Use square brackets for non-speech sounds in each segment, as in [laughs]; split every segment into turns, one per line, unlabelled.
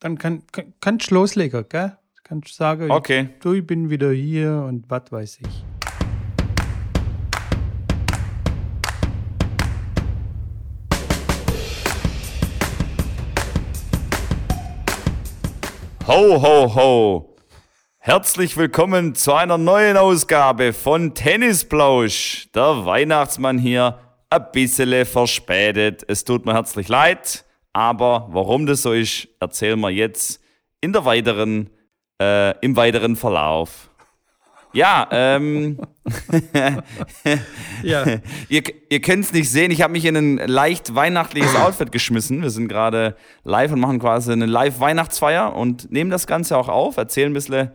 dann kann, kann, kannst du loslegen, gell? Kannst du sagen,
Okay.
ich, du, ich bin wieder hier und was weiß ich.
Ho, ho, ho. Herzlich willkommen zu einer neuen Ausgabe von Tennisplausch. Der Weihnachtsmann hier, ein bisschen verspätet. Es tut mir herzlich leid, aber warum das so ist, erzählen wir jetzt in der weiteren, äh, im weiteren Verlauf. Ja, ähm, [laughs]
Ja,
ihr, ihr könnt es nicht sehen, ich habe mich in ein leicht weihnachtliches Outfit geschmissen. Wir sind gerade live und machen quasi eine Live-Weihnachtsfeier und nehmen das Ganze auch auf, erzählen ein bisschen,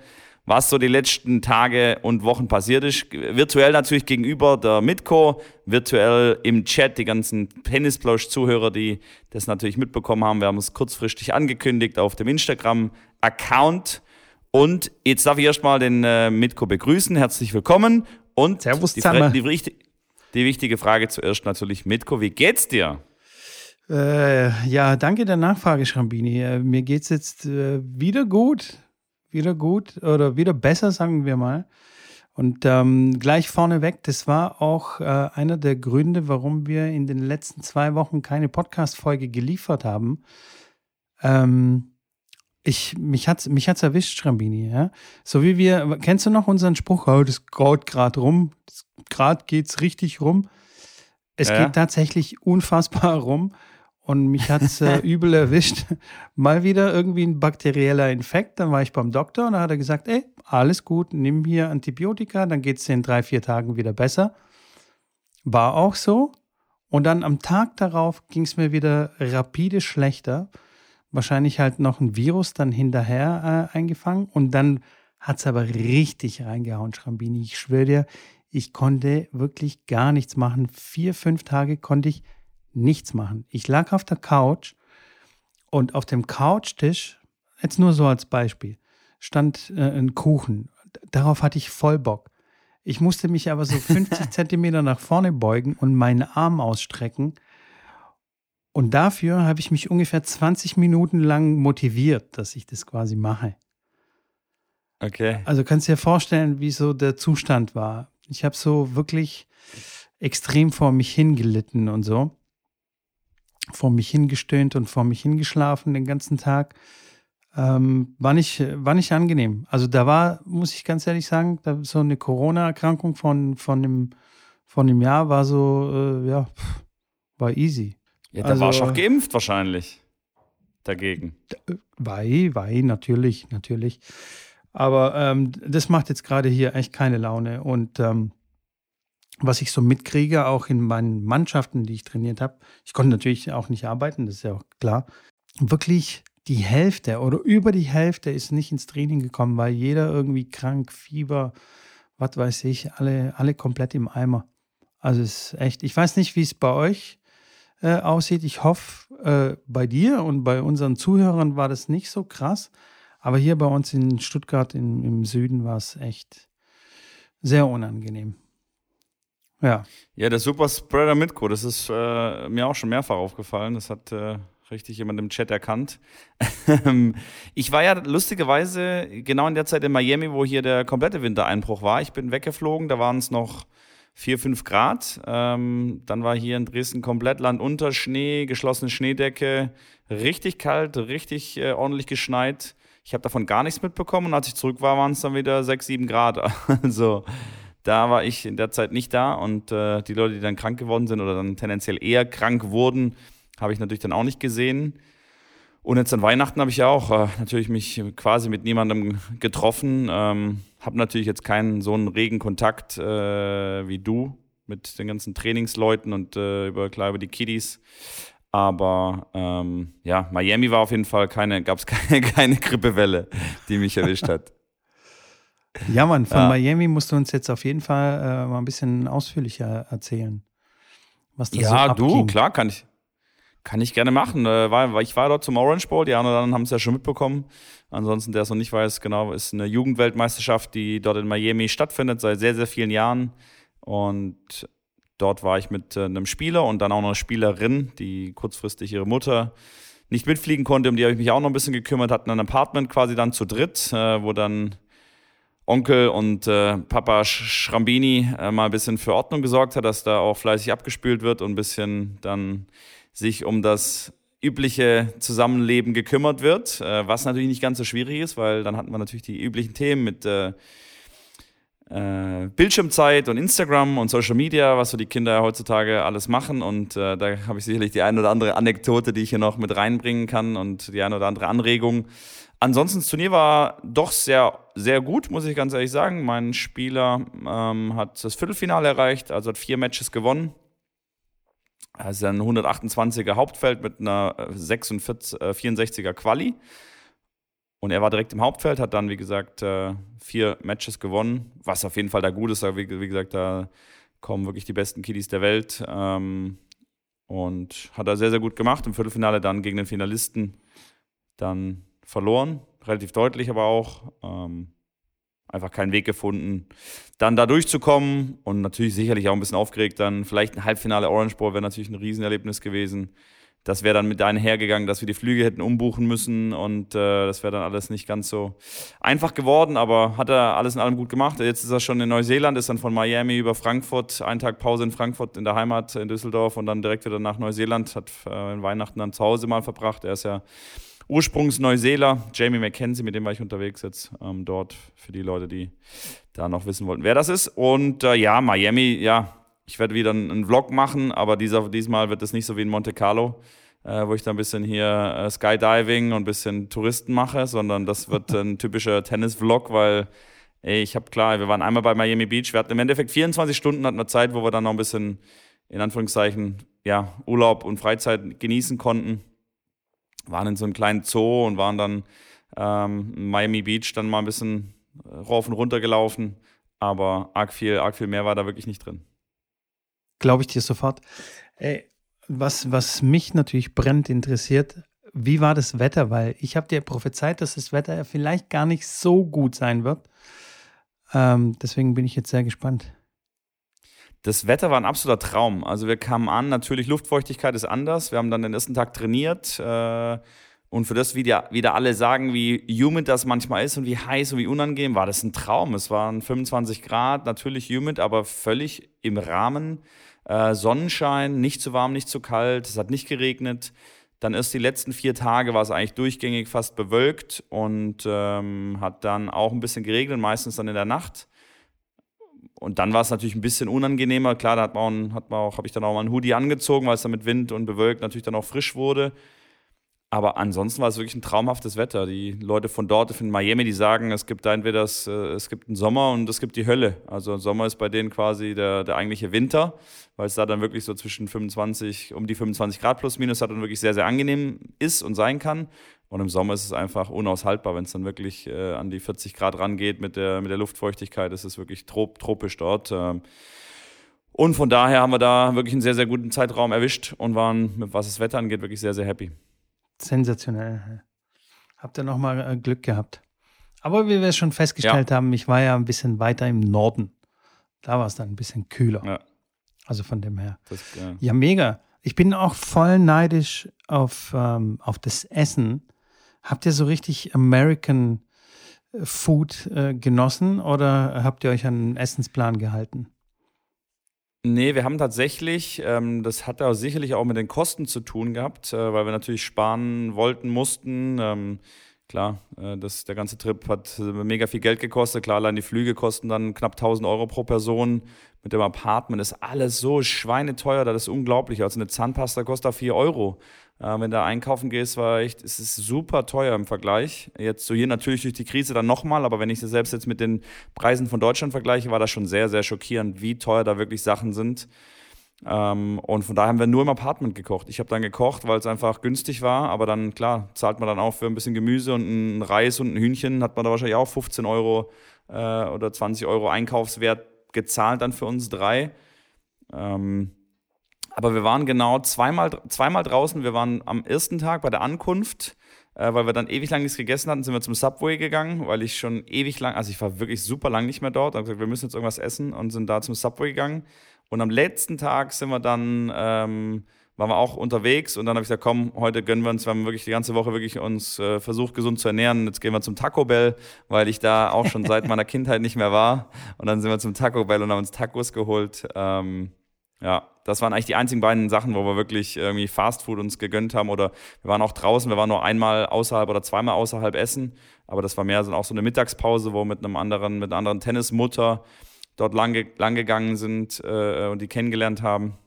was so die letzten Tage und Wochen passiert ist. Virtuell natürlich gegenüber der Mitco, virtuell im Chat, die ganzen Tennisplausch-Zuhörer, die das natürlich mitbekommen haben. Wir haben es kurzfristig angekündigt auf dem Instagram-Account. Und jetzt darf ich erstmal den äh, Mitko begrüßen. Herzlich willkommen. Und
Servus
die, die, die wichtige Frage zuerst natürlich, Mitko, wie geht's dir?
äh, ja, danke der Nachfrage, Schrambini. Äh, mir geht's jetzt äh, wieder gut. Wieder gut oder wieder besser, sagen wir mal. Und ähm, gleich vorneweg, das war auch äh, einer der Gründe, warum wir in den letzten zwei Wochen keine Podcast-Folge geliefert haben. Ähm, ich, mich hat's, mich hat's erwischt, Schrambini, ja. So wie wir, kennst du noch unseren Spruch, oh, das graut grad rum, das, grad geht's richtig rum. Es
Ja.
geht tatsächlich unfassbar [laughs] rum und mich hat's äh, [laughs] übel erwischt. Mal wieder irgendwie ein bakterieller Infekt, dann war ich beim Doktor und da hat er gesagt, ey, alles gut, nimm hier Antibiotika, dann geht's dir in drei, vier Tagen wieder besser. War auch so. Und dann am Tag darauf ging es mir wieder rapide schlechter. Wahrscheinlich halt noch ein Virus dann hinterher äh, eingefangen. Und dann hat es aber richtig reingehauen, Schrambini. Ich schwöre dir, ich konnte wirklich gar nichts machen. Vier, fünf Tage konnte ich nichts machen. Ich lag auf der Couch und auf dem Couchtisch, jetzt nur so als Beispiel, stand äh, ein Kuchen. Darauf hatte ich voll Bock. Ich musste mich aber so 50 [laughs] Zentimeter nach vorne beugen und meinen Arm ausstrecken. Und dafür habe ich mich ungefähr 20 Minuten lang motiviert, dass ich das quasi mache.
Okay.
Also kannst du dir vorstellen, wie so der Zustand war. Ich habe so wirklich extrem vor mich hingelitten und so. Vor mich hingestöhnt und vor mich hingeschlafen den ganzen Tag. Ähm, war, nicht, war nicht angenehm. Also da war, muss ich ganz ehrlich sagen, da so eine Corona-Erkrankung von, von, dem, von dem Jahr war so, äh, ja, war easy.
Ja, da
Also-
warst du auch geimpft wahrscheinlich. Dagegen.
Wei, wei, natürlich, natürlich. Aber ähm, das macht jetzt gerade hier echt keine Laune. Und ähm, was ich so mitkriege, auch in meinen Mannschaften, die ich trainiert habe, ich konnte natürlich auch nicht arbeiten, das ist ja auch klar. Wirklich die Hälfte oder über die Hälfte ist nicht ins Training gekommen, weil jeder irgendwie krank, Fieber, was weiß ich, alle, alle komplett im Eimer. Also es ist echt, ich weiß nicht, wie es bei euch äh, aussieht. Ich hoffe, äh, bei dir und bei unseren Zuhörern war das nicht so krass. Aber hier bei uns in Stuttgart in, im Süden war es echt sehr unangenehm. Ja,
Ja, der Superspreader Mitko, das ist äh, mir auch schon mehrfach aufgefallen. Das hat äh, richtig jemand im Chat erkannt. [laughs] ich war ja lustigerweise genau in der Zeit in Miami, wo hier der komplette Wintereinbruch war. Ich bin weggeflogen, da waren es noch 4, 5 Grad. Ähm, dann war hier in Dresden komplett Land unter, Schnee, geschlossene Schneedecke, richtig kalt, richtig äh, ordentlich geschneit. Ich habe davon gar nichts mitbekommen und als ich zurück war, waren es dann wieder 6, 7 Grad. [laughs] Also da war ich in der Zeit nicht da und äh, die Leute, die dann krank geworden sind oder dann tendenziell eher krank wurden, habe ich natürlich dann auch nicht gesehen. Und jetzt an Weihnachten habe ich ja auch äh, natürlich mich quasi mit niemandem getroffen. Ähm, habe natürlich jetzt keinen so einen regen Kontakt äh, wie du mit den ganzen Trainingsleuten und äh, über, klar über die Kiddies. Aber ähm, ja, Miami war auf jeden Fall keine, gab es [laughs] keine, keine Grippewelle, die mich erwischt hat.
Ja Mann, von
Ja.
Miami musst du uns jetzt auf jeden Fall äh, mal ein bisschen ausführlicher erzählen. Was da so
Ja, du,
abging.
klar, kann ich. Kann ich gerne machen. Äh, war, ich war dort zum Orange Bowl, die anderen haben es ja schon mitbekommen. Ansonsten, der es noch nicht weiß, genau, ist eine Jugendweltmeisterschaft, die dort in Miami stattfindet, seit sehr, sehr vielen Jahren. Und dort war ich mit äh, einem Spieler und dann auch einer Spielerin, die kurzfristig ihre Mutter nicht mitfliegen konnte, um die habe ich mich auch noch ein bisschen gekümmert, hatten ein Apartment quasi dann zu dritt, äh, wo dann Onkel und äh, Papa Schrambini äh, mal ein bisschen für Ordnung gesorgt hat, dass da auch fleißig abgespült wird und ein bisschen dann sich um das übliche Zusammenleben gekümmert wird, äh, was natürlich nicht ganz so schwierig ist, weil dann hatten wir natürlich die üblichen Themen mit äh, äh, Bildschirmzeit und Instagram und Social Media, was so die Kinder heutzutage alles machen. Und äh, da habe ich sicherlich die eine oder andere Anekdote, die ich hier noch mit reinbringen kann und die eine oder andere Anregung. Ansonsten, das Turnier war doch sehr, sehr gut, muss ich ganz ehrlich sagen. Mein Spieler ähm, hat das Viertelfinale erreicht, also hat vier Matches gewonnen. Es ist ein 128er Hauptfeld mit einer 46, äh, 64er Quali. Und er war direkt im Hauptfeld, hat dann, wie gesagt, äh, vier Matches gewonnen, was auf jeden Fall da gut ist. Wie, wie gesagt, da kommen wirklich die besten Kiddies der Welt. Ähm, und hat er sehr, sehr gut gemacht. Im Viertelfinale dann gegen den Finalisten dann verloren, relativ deutlich aber auch. Ähm, einfach keinen Weg gefunden, dann da durchzukommen und natürlich sicherlich auch ein bisschen aufgeregt. Dann vielleicht ein Halbfinale Orange Bowl wäre natürlich ein Riesenerlebnis gewesen. Das wäre dann mit einhergegangen, dass wir die Flüge hätten umbuchen müssen und äh, das wäre dann alles nicht ganz so einfach geworden, aber hat er alles in allem gut gemacht. Jetzt ist er schon in Neuseeland, ist dann von Miami über Frankfurt, einen Tag Pause in Frankfurt in der Heimat in Düsseldorf und dann direkt wieder nach Neuseeland, hat äh, Weihnachten dann zu Hause mal verbracht. Er ist ja Ursprungs-Neuseeler, Jamie McKenzie, mit dem war ich unterwegs jetzt ähm, dort, für die Leute, die da noch wissen wollten, wer das ist. Und äh, ja, Miami, ja, ich werde wieder einen Vlog machen, aber dieser, diesmal wird es nicht so wie in Monte Carlo, äh, wo ich da ein bisschen hier äh, Skydiving und ein bisschen Touristen mache, sondern das wird ein [laughs] typischer Tennis-Vlog, weil ey, ich habe klar, wir waren einmal bei Miami Beach, wir hatten im Endeffekt 24 Stunden hatten wir Zeit, wo wir dann noch ein bisschen, in Anführungszeichen, ja, Urlaub und Freizeit genießen konnten waren in so einem kleinen Zoo und waren dann ähm, Miami Beach dann mal ein bisschen äh, rauf und runter gelaufen. Aber arg viel, arg viel mehr war da wirklich nicht drin.
Glaube ich dir sofort. Ey, was, was mich natürlich brennend interessiert, wie war das Wetter? Weil ich habe dir prophezeit, dass das Wetter vielleicht gar nicht so gut sein wird. Ähm, deswegen bin ich jetzt sehr gespannt.
Das Wetter war ein absoluter Traum. Also wir kamen an, natürlich Luftfeuchtigkeit ist anders. Wir haben dann den ersten Tag trainiert. Äh, und für das, wie, die, wie da alle sagen, wie humid das manchmal ist und wie heiß und wie unangenehm, war das ein Traum. Es waren 25 Grad, natürlich humid, aber völlig im Rahmen. Äh, Sonnenschein, nicht zu warm, nicht zu kalt. Es hat nicht geregnet. Dann erst die letzten vier Tage war es eigentlich durchgängig fast bewölkt und ähm, hat dann auch ein bisschen geregnet, meistens dann in der Nacht und dann war es natürlich ein bisschen unangenehmer. Klar, da hat man, hat man auch, habe ich dann auch mal einen Hoodie angezogen, weil es dann mit Wind und bewölkt natürlich dann auch frisch wurde. Aber ansonsten war es wirklich ein traumhaftes Wetter. Die Leute von dort, von Miami, die sagen, es gibt da entweder das, äh, es gibt einen Sommer und es gibt die Hölle. Also Sommer ist bei denen quasi der, der eigentliche Winter, weil es da dann wirklich so zwischen 25, um die 25 Grad plus minus hat und wirklich sehr, sehr angenehm ist und sein kann. Und im Sommer ist es einfach unaushaltbar, wenn es dann wirklich äh, an die 40 Grad rangeht mit der, mit der Luftfeuchtigkeit. ist Es wirklich trop, tropisch dort. Ähm. Und von daher haben wir da wirklich einen sehr, sehr guten Zeitraum erwischt und waren, was das Wetter angeht, wirklich sehr, sehr happy.
Sensationell. Habt ihr nochmal äh, Glück gehabt. Aber wie wir es schon festgestellt ja. haben, ich war ja ein bisschen weiter im Norden. Da war es dann ein bisschen kühler. Ja. Also von dem her. Das, ja. ja. mega. Ich bin auch voll neidisch auf, ähm, auf das Essen Habt ihr so richtig American äh, Food äh, genossen oder habt ihr euch an einen Essensplan gehalten?
Nee, wir haben tatsächlich, ähm, das hat ja sicherlich auch mit den Kosten zu tun gehabt, äh, weil wir natürlich sparen wollten, mussten. Ähm, klar, äh, das, der ganze Trip hat mega viel Geld gekostet. Klar, allein die Flüge kosten dann knapp 1000 Euro pro Person. Mit dem Apartment ist alles so schweineteuer, das ist unglaublich. Also eine Zahnpasta kostet da 4 Euro. Äh, wenn du einkaufen gehst, war echt, es ist super teuer im Vergleich. Jetzt so hier natürlich durch die Krise dann nochmal, aber wenn ich das selbst jetzt mit den Preisen von Deutschland vergleiche, war das schon sehr, sehr schockierend, wie teuer da wirklich Sachen sind. Ähm, und von daher haben wir nur im Apartment gekocht. Ich habe dann gekocht, weil es einfach günstig war, aber dann, klar, zahlt man dann auch für ein bisschen Gemüse und ein Reis und ein Hühnchen, hat man da wahrscheinlich auch 15 Euro äh, oder 20 Euro Einkaufswert gezahlt dann für uns drei. Ähm, aber wir waren genau zweimal, zweimal draußen. Wir waren am ersten Tag bei der Ankunft, äh, weil wir dann ewig lang nichts gegessen hatten, sind wir zum Subway gegangen, weil ich schon ewig lang, also ich war wirklich super lang nicht mehr dort. habe gesagt, wir müssen jetzt irgendwas essen und sind da zum Subway gegangen. Und am letzten Tag sind wir dann ähm, waren wir auch unterwegs und dann habe ich gesagt, komm, heute gönnen wir uns, wir haben wirklich die ganze Woche wirklich uns äh, versucht, gesund zu ernähren. Jetzt gehen wir zum Taco Bell, weil ich da auch schon seit [laughs] meiner Kindheit nicht mehr war. Und dann sind wir zum Taco Bell und haben uns Tacos geholt. Ähm, ja, das waren eigentlich die einzigen beiden Sachen, wo wir wirklich irgendwie Fastfood uns gegönnt haben. Oder wir waren auch draußen, wir waren nur einmal außerhalb oder zweimal außerhalb essen. Aber das war mehr so auch so eine Mittagspause, wo wir mit einem anderen, mit einer anderen Tennismutter dort lang, lang gegangen sind äh, und die kennengelernt haben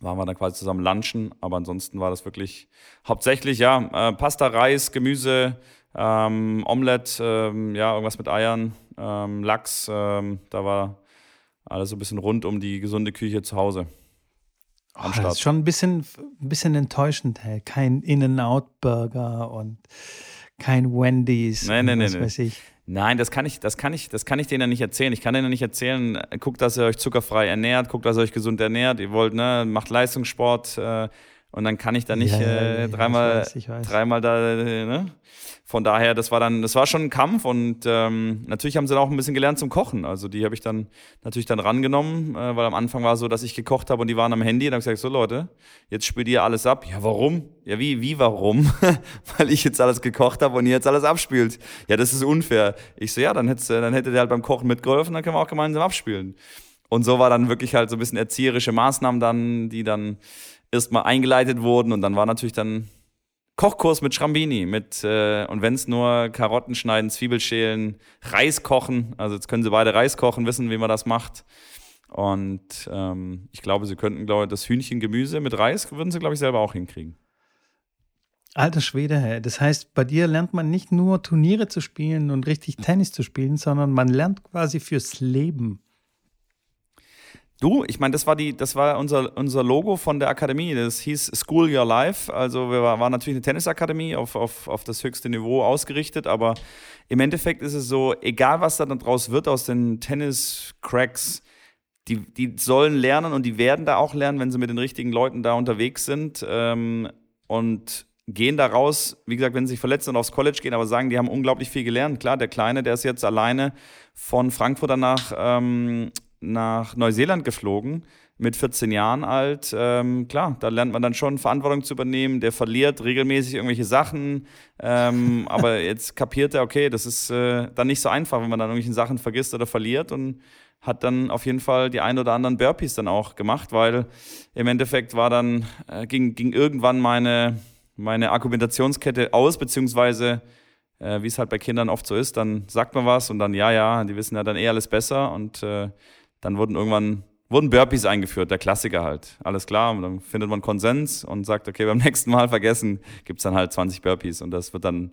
waren wir dann quasi zusammen lunchen, aber ansonsten war das wirklich hauptsächlich, ja, äh, Pasta, Reis, Gemüse, ähm, Omelette, ähm, ja, irgendwas mit Eiern, ähm, Lachs, ähm, da war alles so ein bisschen rund um die gesunde Küche zu Hause.
Oh, das ist schon ein bisschen, ein bisschen enttäuschend, hey. kein In-N-Out-Burger und kein Wendy's.
Nein, nein, nein. Weiß ich. Nein, das kann ich, das kann ich, das kann ich denen nicht erzählen. Ich kann denen nicht erzählen, guckt, dass ihr euch zuckerfrei ernährt, guckt, dass ihr euch gesund ernährt, ihr wollt, ne, macht Leistungssport äh, und dann kann ich da nicht ja, äh, dreimal, ich weiß, ich weiß. dreimal da, äh, ne? von daher, das war dann, das war schon ein Kampf und ähm, natürlich haben sie dann auch ein bisschen gelernt zum Kochen. Also die habe ich dann natürlich dann rangenommen, äh, weil am Anfang war es so, dass ich gekocht habe und die waren am Handy. Und dann habe ich gesagt, so Leute, jetzt spürt ihr alles ab. Ja, warum? Ja, wie, wie, warum? [laughs] weil ich jetzt alles gekocht habe und ihr jetzt alles abspielt. Ja, das ist unfair. Ich so, ja, dann, hättest, dann hättet ihr halt beim Kochen mitgeholfen, dann können wir auch gemeinsam abspielen. Und so war dann wirklich halt so ein bisschen erzieherische Maßnahmen dann, die dann erstmal eingeleitet wurden und dann war natürlich dann Kochkurs mit Schrambini, mit äh, und wenn es nur Karotten schneiden, Zwiebelschälen, Reis kochen. Also jetzt können sie beide Reis kochen, wissen, wie man das macht. Und ähm, ich glaube, sie könnten, glaube ich, das Hühnchengemüse mit Reis würden sie, glaube ich, selber auch hinkriegen.
Alter Schwede, das heißt, bei dir lernt man nicht nur Turniere zu spielen und richtig Tennis zu spielen, sondern man lernt quasi fürs Leben.
Du, ich meine, das war die, das war unser, unser Logo von der Akademie. Das hieß School Your Life. Also wir waren natürlich eine Tennisakademie auf, auf, auf das höchste Niveau ausgerichtet, aber im Endeffekt ist es so, egal was da dann draus wird aus den Tennis-Cracks, die, die sollen lernen und die werden da auch lernen, wenn sie mit den richtigen Leuten da unterwegs sind. Ähm, und gehen da raus, wie gesagt, wenn sie sich verletzen und aufs College gehen, aber sagen, die haben unglaublich viel gelernt. Klar, der Kleine, der ist jetzt alleine von Frankfurt danach ähm, nach Neuseeland geflogen, mit 14 Jahren alt. Ähm, klar, da lernt man dann schon Verantwortung zu übernehmen. Der verliert regelmäßig irgendwelche Sachen, ähm, [laughs] aber jetzt kapiert er, okay, das ist äh, dann nicht so einfach, wenn man dann irgendwelche Sachen vergisst oder verliert und hat dann auf jeden Fall die ein oder anderen Burpees dann auch gemacht, weil im Endeffekt war dann, äh, ging, ging irgendwann meine, meine Argumentationskette aus, beziehungsweise äh, wie es halt bei Kindern oft so ist, dann sagt man was und dann, ja, ja, die wissen ja dann eh alles besser und äh, dann wurden irgendwann wurden Burpees eingeführt, der Klassiker halt. Alles klar, und dann findet man Konsens und sagt, okay, beim [laughs] nächsten Mal vergessen, gibt's dann halt 20 Burpees und das wird dann,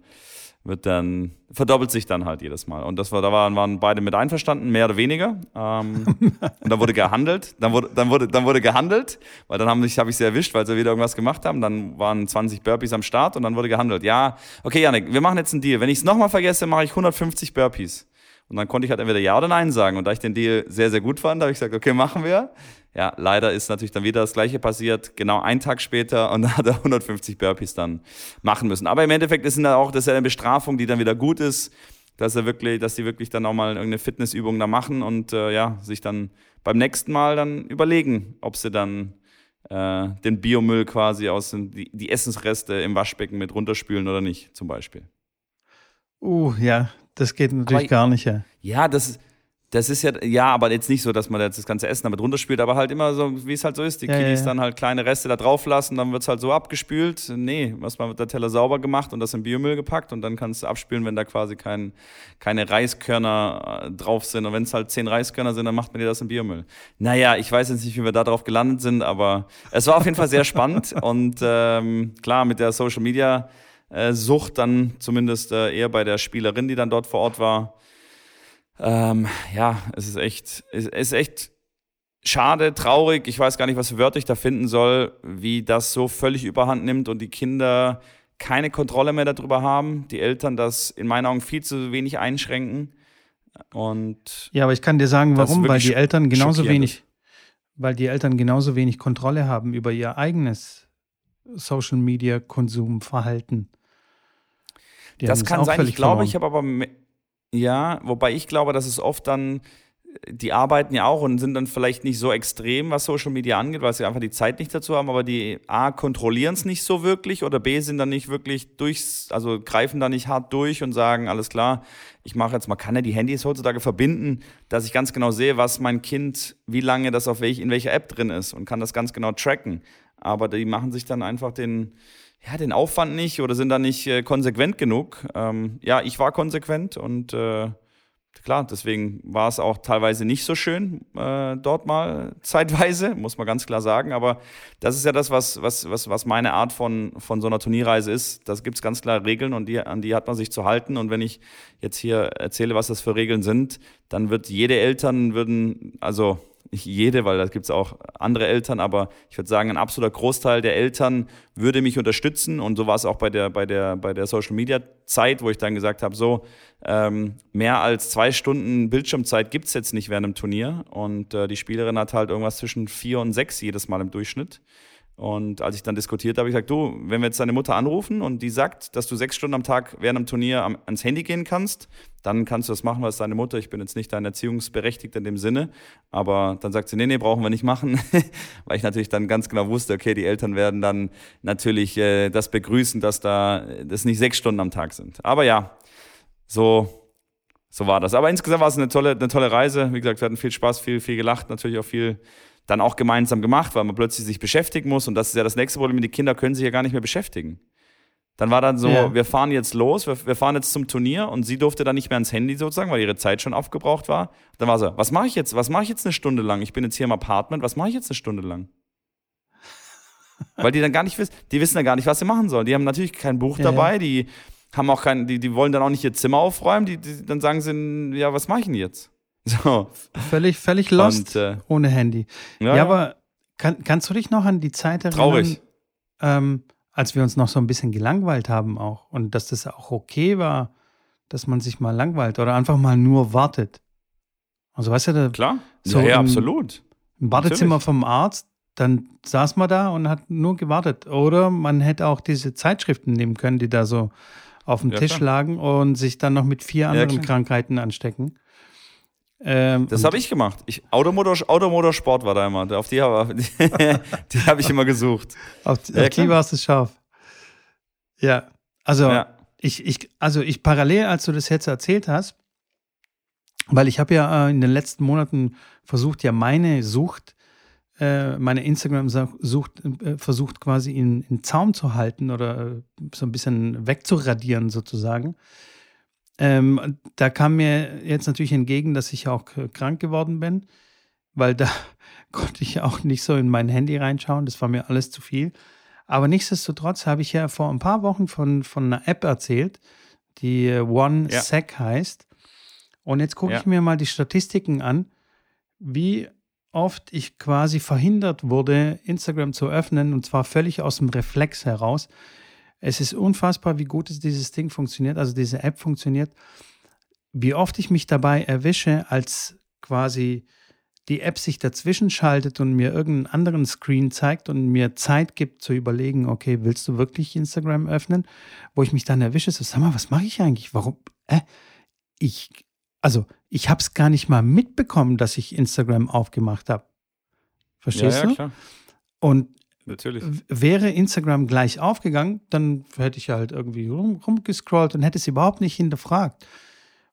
wird dann, verdoppelt sich dann halt jedes Mal. Und das war, da waren, waren beide mit einverstanden, mehr oder weniger. Ähm, [laughs] und dann wurde gehandelt, dann wurde, dann wurde, dann wurde gehandelt, weil dann haben sich, habe ich sie erwischt, weil sie wieder irgendwas gemacht haben. Dann waren 20 Burpees am Start und dann wurde gehandelt. Ja, okay, Janik, wir machen jetzt einen Deal. Wenn ich es nochmal vergesse, mache ich 150 Burpees. Und dann konnte ich halt entweder Ja oder Nein sagen. Und da ich den Deal sehr, sehr gut fand, habe ich gesagt, okay, machen wir. Ja, leider ist natürlich dann wieder das Gleiche passiert, genau einen Tag später und [laughs] da hat er 150 Burpees dann machen müssen. Aber im Endeffekt ist dann auch, das ist ja eine Bestrafung, die dann wieder gut ist, dass er wirklich, dass die wirklich dann auch mal irgendeine Fitnessübung da machen und äh, ja, sich dann beim nächsten Mal dann überlegen, ob sie dann äh, den Biomüll quasi aus den, die, die Essensreste im Waschbecken mit runterspülen oder nicht, zum Beispiel.
Uh, ja, das geht natürlich aber, gar nicht, ja.
Ja, das, das ist ja, ja, aber jetzt nicht so, dass man jetzt das ganze Essen damit runterspült, aber halt immer so, wie es halt so ist. Die ja, Kiddies ja, ja. dann halt kleine Reste da drauf lassen, dann wird es halt so abgespült. Nee, erstmal wird der Teller sauber gemacht und das in Biomüll gepackt und dann kannst du abspülen, wenn da quasi kein, keine Reiskörner äh, drauf sind. Und wenn es halt zehn Reiskörner sind, dann macht man dir das in Biomüll. Naja, ich weiß jetzt nicht, wie wir da drauf gelandet sind, aber es war auf jeden Fall sehr spannend [laughs] und ähm, klar, mit der Social Media äh, Sucht dann zumindest äh, eher bei der Spielerin, die dann dort vor Ort war. Ähm, ja, es ist echt, es ist echt schade, traurig. Ich weiß gar nicht, was für Wörter ich da finden soll, wie das so völlig überhand nimmt und die Kinder keine Kontrolle mehr darüber haben, die Eltern das in meinen Augen viel zu wenig einschränken. Und
ja, aber ich kann dir sagen, warum, weil die Eltern genauso wenig, weil die Eltern genauso wenig Kontrolle haben über ihr eigenes Social Media Konsumverhalten.
Die das kann sein, ich glaube, ich habe aber, ja, wobei ich glaube, dass es oft dann die arbeiten ja auch und sind dann vielleicht nicht so extrem, was Social Media angeht, weil sie einfach die Zeit nicht dazu haben, aber die A, kontrollieren es nicht so wirklich oder B, sind dann nicht wirklich durchs, also greifen da nicht hart durch und sagen, alles klar, ich mache jetzt, man kann ja die Handys heutzutage verbinden, dass ich ganz genau sehe, was mein Kind, wie lange das auf welch, in welcher App drin ist und kann das ganz genau tracken. Aber die machen sich dann einfach den, ja, den Aufwand nicht oder sind da nicht äh, konsequent genug. Ähm, ja, ich war konsequent und äh, klar, deswegen war es auch teilweise nicht so schön äh, dort mal [laughs] zeitweise, muss man ganz klar sagen. Aber das ist ja das, was, was, was, was meine Art von, von so einer Turnierreise ist. Da gibt es ganz klare Regeln und die, an die hat man sich zu halten. Und wenn ich jetzt hier erzähle, was das für Regeln sind, dann wird jede Eltern würden, also nicht jede, weil da gibt es auch andere Eltern, aber ich würde sagen, ein absoluter Großteil der Eltern würde mich unterstützen. Und so war es auch bei der, bei der, bei der Social Media Zeit, wo ich dann gesagt habe, so, ähm, mehr als zwei Stunden Bildschirmzeit gibt es jetzt nicht während dem Turnier. Und äh, die Spielerin hat halt irgendwas zwischen vier und sechs jedes Mal im Durchschnitt. Und als ich dann diskutiert habe, ich gesagt, du, wenn wir jetzt deine Mutter anrufen und die sagt, dass du sechs Stunden am Tag während dem Turnier am, ans Handy gehen kannst, dann kannst du das machen, was deine Mutter. Ich bin jetzt nicht dein Erziehungsberechtigter in dem Sinne. Aber dann sagt sie, nee, nee, brauchen wir nicht machen. [laughs] Weil ich natürlich dann ganz genau wusste, okay, die Eltern werden dann natürlich äh, das begrüßen, dass da das nicht sechs Stunden am Tag sind. Aber ja, so, so war das. Aber insgesamt war es eine tolle, eine tolle Reise. Wie gesagt, wir hatten viel Spaß, viel, viel gelacht, natürlich auch viel dann auch gemeinsam gemacht, weil man plötzlich sich beschäftigen muss. Und das ist ja das nächste Problem, die Kinder können sich ja gar nicht mehr beschäftigen. Dann war dann so, ja. wir fahren jetzt los, wir, wir, fahren jetzt zum Turnier und sie durfte dann nicht mehr ans Handy sozusagen, weil ihre Zeit schon aufgebraucht war. Dann war sie, was mache ich jetzt? Was mache ich jetzt eine Stunde lang? Ich bin jetzt hier im Apartment, was mache ich jetzt eine Stunde lang? weil die dann gar nicht wissen, die wissen ja gar nicht, was sie machen sollen. Die haben natürlich kein Buch ja, dabei, ja. die haben auch kein, die, die wollen dann auch nicht ihr Zimmer aufräumen, die, die dann sagen sie, ja, was mache ich denn jetzt? [laughs]
So. Völlig, völlig lost und, äh, ohne Handy. Ja, ja aber kann, kannst du dich noch an die Zeit erinnern?
Traurig.
Ähm, als wir uns noch so ein bisschen gelangweilt haben auch und dass das auch okay war, dass man sich mal langweilt oder einfach mal nur wartet. Also weißt du, da,
klar, so ja, ja im, absolut.
Im Badezimmer Natürlich. vom Arzt, dann saß man da und hat nur gewartet. Oder man hätte auch diese Zeitschriften nehmen können, die da so auf dem ja, Tisch klar. lagen und sich dann noch mit vier anderen Krankheiten anstecken.
Ähm, das habe ich gemacht. Ich, Automotor, Automotorsport war da immer. Auf die, [laughs] die, die habe ich immer gesucht.
Auf, ja, auf die warst du scharf. Ja, also ja. Ich, ich, also ich parallel, als du das jetzt erzählt hast, weil ich habe ja äh, in den letzten Monaten versucht, ja meine Sucht, äh, meine Instagram-Sucht äh, versucht quasi in, in Zaum zu halten oder so ein bisschen wegzuradieren sozusagen. Ähm, da kam mir jetzt natürlich entgegen, dass ich auch krank geworden bin, weil da [laughs] konnte ich auch nicht so in mein Handy reinschauen. Das war mir alles zu viel. Aber nichtsdestotrotz habe ich ja vor ein paar Wochen von, von einer App erzählt, die OneSec ja. heißt. Und jetzt gucke ja. ich mir mal die Statistiken an, wie oft ich quasi verhindert wurde, Instagram zu öffnen, und zwar völlig aus dem Reflex heraus. Es ist unfassbar, wie gut dieses Ding funktioniert, also diese App funktioniert. Wie oft ich mich dabei erwische, als quasi die App sich dazwischen schaltet und mir irgendeinen anderen Screen zeigt und mir Zeit gibt zu überlegen, okay, willst du wirklich Instagram öffnen? Wo ich mich dann erwische, so, sag mal, was mache ich eigentlich? Warum? Äh, ich, also, ich habe es gar nicht mal mitbekommen, dass ich Instagram aufgemacht habe. Verstehst ja, ja, du? Klar. Und
Natürlich.
Wäre Instagram gleich aufgegangen, dann hätte ich halt irgendwie rum, rumgescrollt und hätte es überhaupt nicht hinterfragt.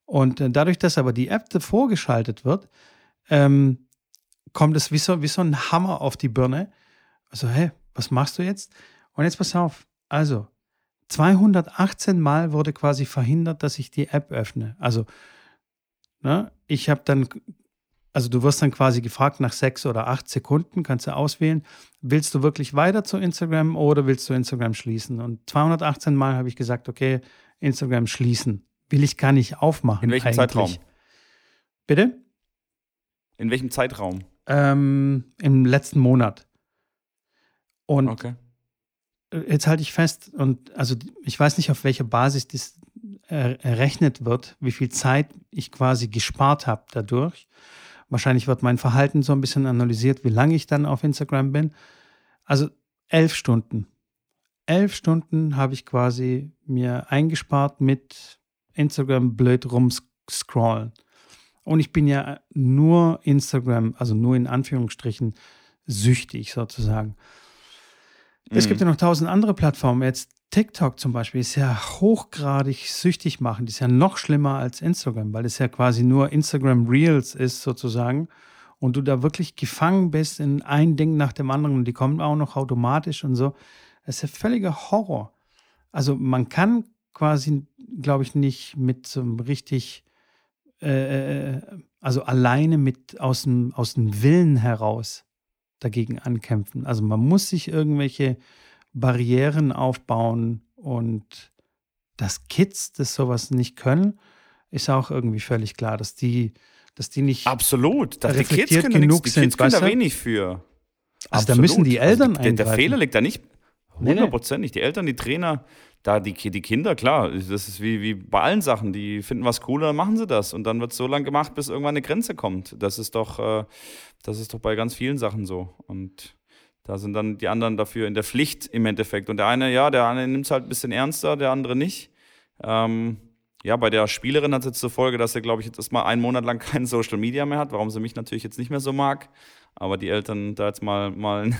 Und äh, dadurch, dass aber die App davor geschaltet wird, ähm, kommt es wie so, wie so ein Hammer auf die Birne. Also, hey, was machst du jetzt? Und jetzt pass auf. Also, 218 Mal wurde quasi verhindert, dass ich die App öffne. Also, ne, ich habe dann also du wirst dann quasi gefragt nach sechs oder acht Sekunden, kannst du auswählen, willst du wirklich weiter zu Instagram oder willst du Instagram schließen? Und 218 Mal habe ich gesagt, okay, Instagram schließen. Will ich gar nicht aufmachen.
In welchem eigentlich. Zeitraum?
Bitte?
In welchem Zeitraum?
Ähm, Im letzten Monat. Und okay. jetzt halte ich fest, und also ich weiß nicht, auf welcher Basis das errechnet wird, wie viel Zeit ich quasi gespart habe dadurch. Wahrscheinlich wird mein Verhalten so ein bisschen analysiert, wie lange ich dann auf Instagram bin. Also elf Stunden. Elf Stunden habe ich quasi mir eingespart mit Instagram blöd rumscrollen. Und ich bin ja nur Instagram, also nur in Anführungsstrichen süchtig sozusagen. Mhm. Es gibt ja noch tausend andere Plattformen. Jetzt TikTok zum Beispiel ist ja hochgradig süchtig machen. Das ist ja noch schlimmer als Instagram, weil es ja quasi nur Instagram Reels ist sozusagen. Und du da wirklich gefangen bist in ein Ding nach dem anderen und die kommen auch noch automatisch und so. Das ist ja völliger Horror. Also man kann quasi, glaube ich, nicht mit so einem richtig äh, äh, also alleine mit aus dem, aus dem Willen heraus dagegen ankämpfen. Also man muss sich irgendwelche Barrieren aufbauen und dass Kids das sowas nicht können, ist auch irgendwie völlig klar, dass die, dass die nicht
absolut, dass die Kids können genug nix, die Kids können da wenig für.
Also absolut. da müssen die Eltern
also der, der Fehler liegt da nicht hundertprozentig. Die Eltern, die Trainer, da die, die Kinder, klar, das ist wie, wie bei allen Sachen, die finden was cooler, dann machen sie das. Und dann wird es so lange gemacht, bis irgendwann eine Grenze kommt. Das ist doch, äh, das ist doch bei ganz vielen Sachen so. Und da sind dann die anderen dafür in der Pflicht im Endeffekt. Und der eine, ja, der eine nimmt es halt ein bisschen ernster, der andere nicht. Ähm, ja, bei der Spielerin hat es jetzt zur Folge, dass er, glaube ich, jetzt erstmal einen Monat lang [laughs] kein Social Media mehr hat, warum sie mich natürlich jetzt nicht mehr so mag aber die Eltern da jetzt mal, mal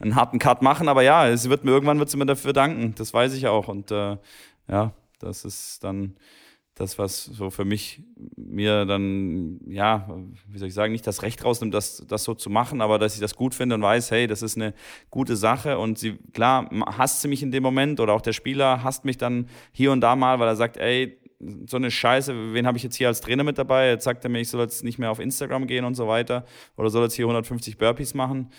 einen, [laughs] harten Cut machen. Aber ja, es wird mir irgendwann wird sie mir dafür danken. Das weiß ich auch. Und äh, ja, das ist dann das, was so für mich mir dann, ja, wie soll ich sagen, nicht das Recht rausnimmt, das, das so zu machen, aber dass ich das gut finde und weiß, hey, das ist eine gute Sache und sie, klar, hasst sie mich in dem Moment oder auch der Spieler hasst mich dann hier und da mal, weil er sagt, ey, so eine Scheiße, wen habe ich jetzt hier als Trainer mit dabei? Jetzt sagt er mir, ich soll jetzt nicht mehr auf Instagram gehen und so weiter oder soll jetzt hier 150 Burpees machen.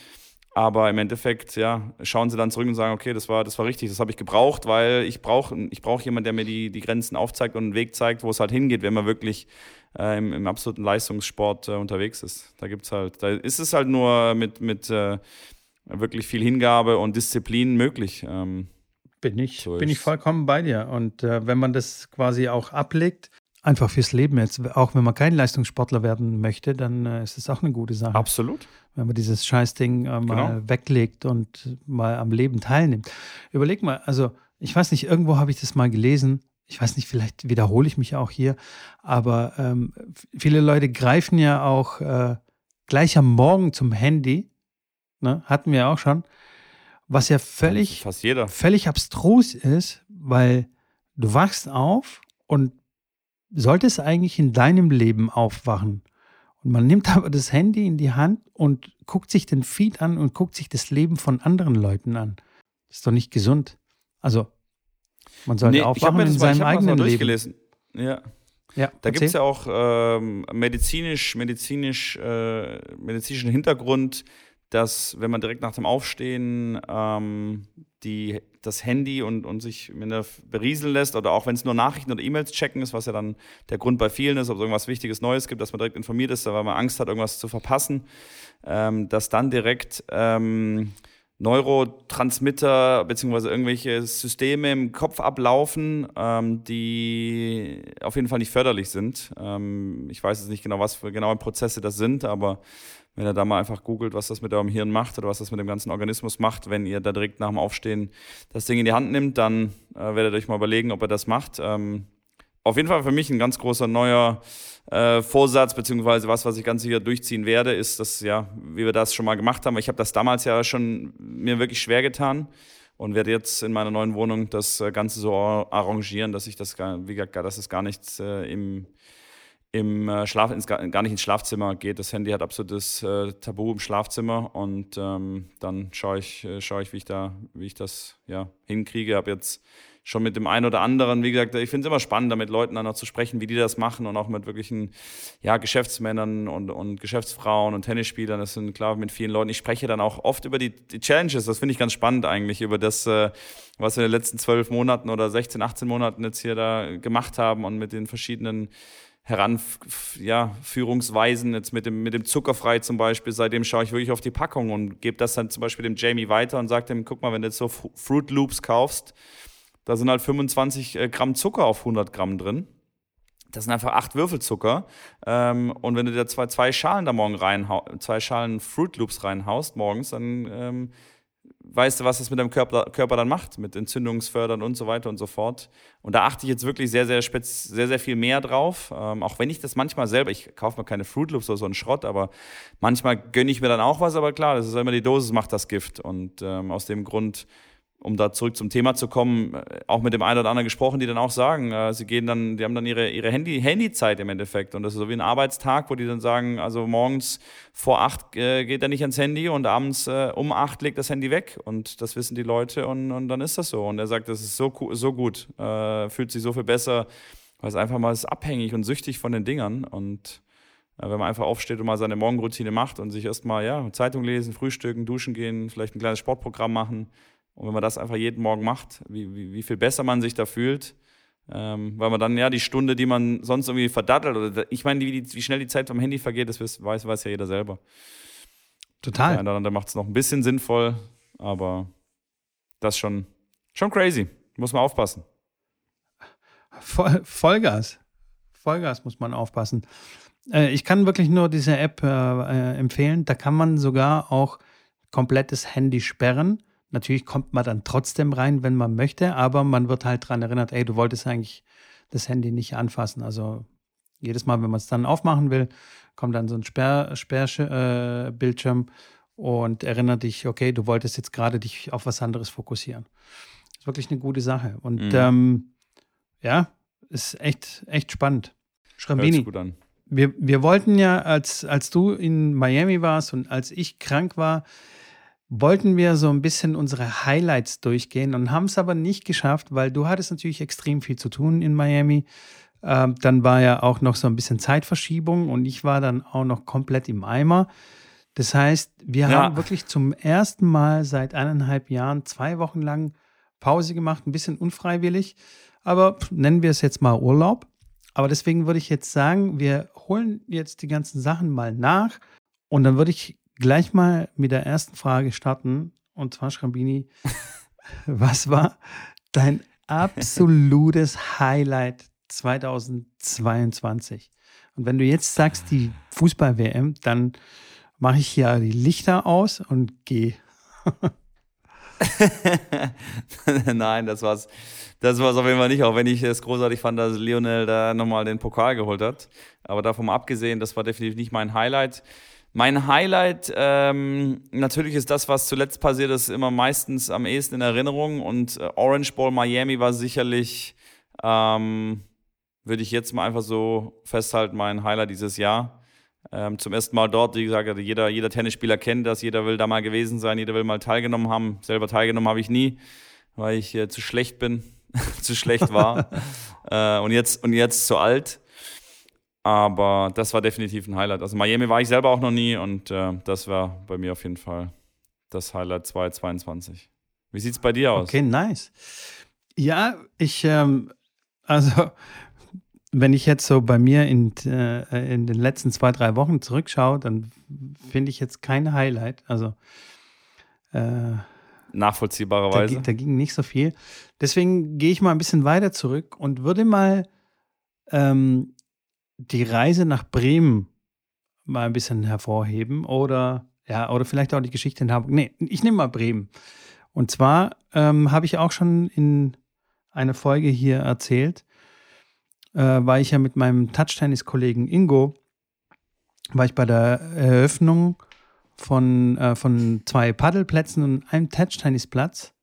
Aber im Endeffekt, ja, schauen sie dann zurück und sagen, okay, das war, das war richtig, das habe ich gebraucht, weil ich brauche ich brauch jemanden, der mir die, die Grenzen aufzeigt und einen Weg zeigt, wo es halt hingeht, wenn man wirklich äh, im, im, absoluten Leistungssport äh, unterwegs ist. Da gibt's halt, da ist es halt nur mit, mit äh, wirklich viel Hingabe und Disziplin möglich. Ähm,
bin ich, so bin ich vollkommen bei dir. Und äh, wenn man das quasi auch ablegt, einfach fürs Leben jetzt, auch wenn man kein Leistungssportler werden möchte, dann äh, ist es auch eine gute Sache.
Absolut.
Wenn man dieses Scheißding äh, mal genau. weglegt und mal am Leben teilnimmt. Überleg mal, also ich weiß nicht, irgendwo habe ich das mal gelesen. Ich weiß nicht, vielleicht wiederhole ich mich auch hier, aber ähm, viele Leute greifen ja auch äh, gleich am Morgen zum Handy. Ne? Hatten wir auch schon was ja völlig,
fast jeder.
völlig abstrus ist, weil du wachst auf und solltest eigentlich in deinem Leben aufwachen. Und man nimmt aber das Handy in die Hand und guckt sich den Feed an und guckt sich das Leben von anderen Leuten an. Das ist doch nicht gesund. Also, man sollte nee, aufwachen in seinem eigenen Leben.
Ja. Ja, da gibt es ja auch ähm, medizinisch, medizinisch, äh, medizinischen Hintergrund, dass wenn man direkt nach dem Aufstehen ähm, die, das Handy und, und sich berieseln lässt oder auch wenn es nur Nachrichten oder E-Mails checken ist, was ja dann der Grund bei vielen ist, ob es irgendwas Wichtiges Neues gibt, dass man direkt informiert ist, weil man Angst hat, irgendwas zu verpassen, ähm, dass dann direkt ähm, Neurotransmitter beziehungsweise irgendwelche Systeme im Kopf ablaufen, ähm, die auf jeden Fall nicht förderlich sind. Ähm, ich weiß jetzt nicht genau, was für genaue Prozesse das sind, aber wenn ihr da mal einfach googelt, was das mit eurem Hirn macht oder was das mit dem ganzen Organismus macht, wenn ihr da direkt nach dem Aufstehen das Ding in die Hand nimmt, dann äh, werdet ihr euch mal überlegen, ob ihr das macht. Ähm, auf jeden Fall für mich ein ganz großer neuer äh, Vorsatz, beziehungsweise was, was ich ganz sicher durchziehen werde, ist, dass, ja, wie wir das schon mal gemacht haben. Ich habe das damals ja schon mir wirklich schwer getan und werde jetzt in meiner neuen Wohnung das äh, Ganze so arrangieren, dass ich das gar, wie gesagt, dass es gar nichts äh, im im äh, Schlaf, ins, gar nicht ins Schlafzimmer geht. Das Handy hat absolutes äh, Tabu im Schlafzimmer und ähm, dann schaue ich, äh, schaue ich, wie ich da, wie ich das ja, hinkriege. Habe jetzt schon mit dem einen oder anderen, wie gesagt, ich finde es immer spannend, da mit Leuten dann noch zu sprechen, wie die das machen und auch mit wirklichen ja, Geschäftsmännern und, und Geschäftsfrauen und Tennisspielern. Das sind klar mit vielen Leuten. Ich spreche dann auch oft über die, die Challenges. Das finde ich ganz spannend eigentlich, über das, äh, was wir in den letzten zwölf Monaten oder 16, 18 Monaten jetzt hier da gemacht haben und mit den verschiedenen Heranführungsweisen, jetzt mit dem, mit dem Zuckerfrei zum Beispiel, seitdem schaue ich wirklich auf die Packung und gebe das dann zum Beispiel dem Jamie weiter und sage dem, guck mal, wenn du jetzt so Fruit Loops kaufst, da sind halt 25 äh, Gramm Zucker auf 100 Gramm drin. Das sind einfach acht Würfelzucker. Ähm, und wenn du dir zwei, zwei Schalen da morgen reinhaust, zwei Schalen Fruit Loops reinhaust morgens, dann ähm, weißt du, was das mit deinem Körper, Körper dann macht, mit Entzündungsfördern und so weiter und so fort. Und da achte ich jetzt wirklich sehr, sehr, spez sehr, sehr viel mehr drauf. Ähm, auch wenn ich das manchmal selber, ich kaufe mir keine Fruit Loops oder so einen Schrott, aber manchmal gönne ich mir dann auch was. Aber klar, das ist immer die Dosis macht das Gift. Und ähm, aus dem Grund um da zurück zum Thema zu kommen, äh, auch mit dem einen oder anderen gesprochen, die dann auch sagen, äh, sie gehen dann, die haben dann ihre, ihre Handy, Handyzeit im Endeffekt. Und das ist so wie ein Arbeitstag, wo die dann sagen, also morgens vor acht äh, geht er nicht ans Handy und abends äh, um acht legt das Handy weg. Und das wissen die Leute und, und dann ist das so. Und er sagt, das ist so, so gut, äh, fühlt sich so viel besser, weil es einfach mal ist abhängig und süchtig von den Dingern. Und äh, wenn man einfach aufsteht und mal seine Morgenroutine macht und sich erstmal, ja, Zeitung lesen, frühstücken, duschen gehen, vielleicht ein kleines Sportprogramm machen, und wenn man das einfach jeden Morgen macht, wie, wie, wie viel besser man sich da fühlt, ähm, weil man dann ja die Stunde, die man sonst irgendwie verdattelt, oder ich meine, wie, wie schnell die Zeit vom Handy vergeht, das weiß, weiß ja jeder selber.
Total.
Der andere macht es noch ein bisschen sinnvoll, aber das ist schon, schon crazy. Muss man aufpassen.
Voll, Vollgas. Vollgas muss man aufpassen. Äh, ich kann wirklich nur diese App äh, äh empfehlen. Da kann man sogar auch komplettes Handy sperren. Natürlich kommt man dann trotzdem rein, wenn man möchte, aber man wird halt daran erinnert, ey, du wolltest eigentlich das Handy nicht anfassen. Also jedes Mal, wenn man es dann aufmachen will, kommt dann so ein Sperrbildschirm äh, und erinnert dich, okay, du wolltest jetzt gerade dich auf was anderes fokussieren. Das ist wirklich eine gute Sache. Und mhm. ähm, ja, ist echt, echt spannend.
Schrambini, gut an.
Wir, wir wollten ja, als, als du in Miami warst und als ich krank war, wollten wir so ein bisschen unsere Highlights durchgehen und haben es aber nicht geschafft, weil du hattest natürlich extrem viel zu tun in Miami. Ähm, dann war ja auch noch so ein bisschen Zeitverschiebung und ich war dann auch noch komplett im Eimer. Das heißt, wir ja. haben wirklich zum ersten Mal seit eineinhalb Jahren zwei Wochen lang Pause gemacht, ein bisschen unfreiwillig, aber nennen wir es jetzt mal Urlaub. Aber deswegen würde ich jetzt sagen, wir holen jetzt die ganzen Sachen mal nach und dann würde ich gleich mal mit der ersten Frage starten. Und zwar, Schrambini, [laughs] was war dein absolutes Highlight 2022? Und wenn du jetzt sagst, die Fußball-WM, dann mache ich hier die Lichter aus und gehe. [laughs]
Nein, das war's. Das war's auf jeden Fall nicht, auch wenn ich es großartig fand, dass Lionel da nochmal den Pokal geholt hat. Aber davon abgesehen, das war definitiv nicht mein Highlight. Mein Highlight ähm, natürlich ist das, was zuletzt passiert ist, immer meistens am ehesten in Erinnerung. Und äh, Orange Bowl Miami war sicherlich, ähm, würde ich jetzt mal einfach so festhalten, mein Highlight dieses Jahr. Ähm, zum ersten Mal dort, wie gesagt, jeder, jeder Tennisspieler kennt das, jeder will da mal gewesen sein, jeder will mal teilgenommen haben. Selber teilgenommen habe ich nie, weil ich äh, zu schlecht bin, [laughs] zu schlecht war [laughs] äh, und, jetzt, und jetzt zu alt. Aber das war definitiv ein Highlight. Also Miami war ich selber auch noch nie und äh, das war bei mir auf jeden Fall das Highlight 2022. Wie sieht es bei dir aus?
Okay, nice. Ja, ich, ähm, also wenn ich jetzt so bei mir in, äh, in den letzten zwei, drei Wochen zurückschaue, dann finde ich jetzt kein Highlight. Also
äh, nachvollziehbarerweise.
Da, da, ging nicht so viel. Deswegen gehe ich mal ein bisschen weiter zurück und würde mal ähm, die Reise nach Bremen mal ein bisschen hervorheben oder ja, oder vielleicht auch die Geschichte in Hamburg. Nee, ich nehme mal Bremen. Und zwar ähm, habe ich auch schon in einer Folge hier erzählt, äh, war ich ja mit meinem Touch-Tennis-Kollegen Ingo, war ich bei der Eröffnung von, äh, von zwei Paddelplätzen und einem Touch-Tennis-Platz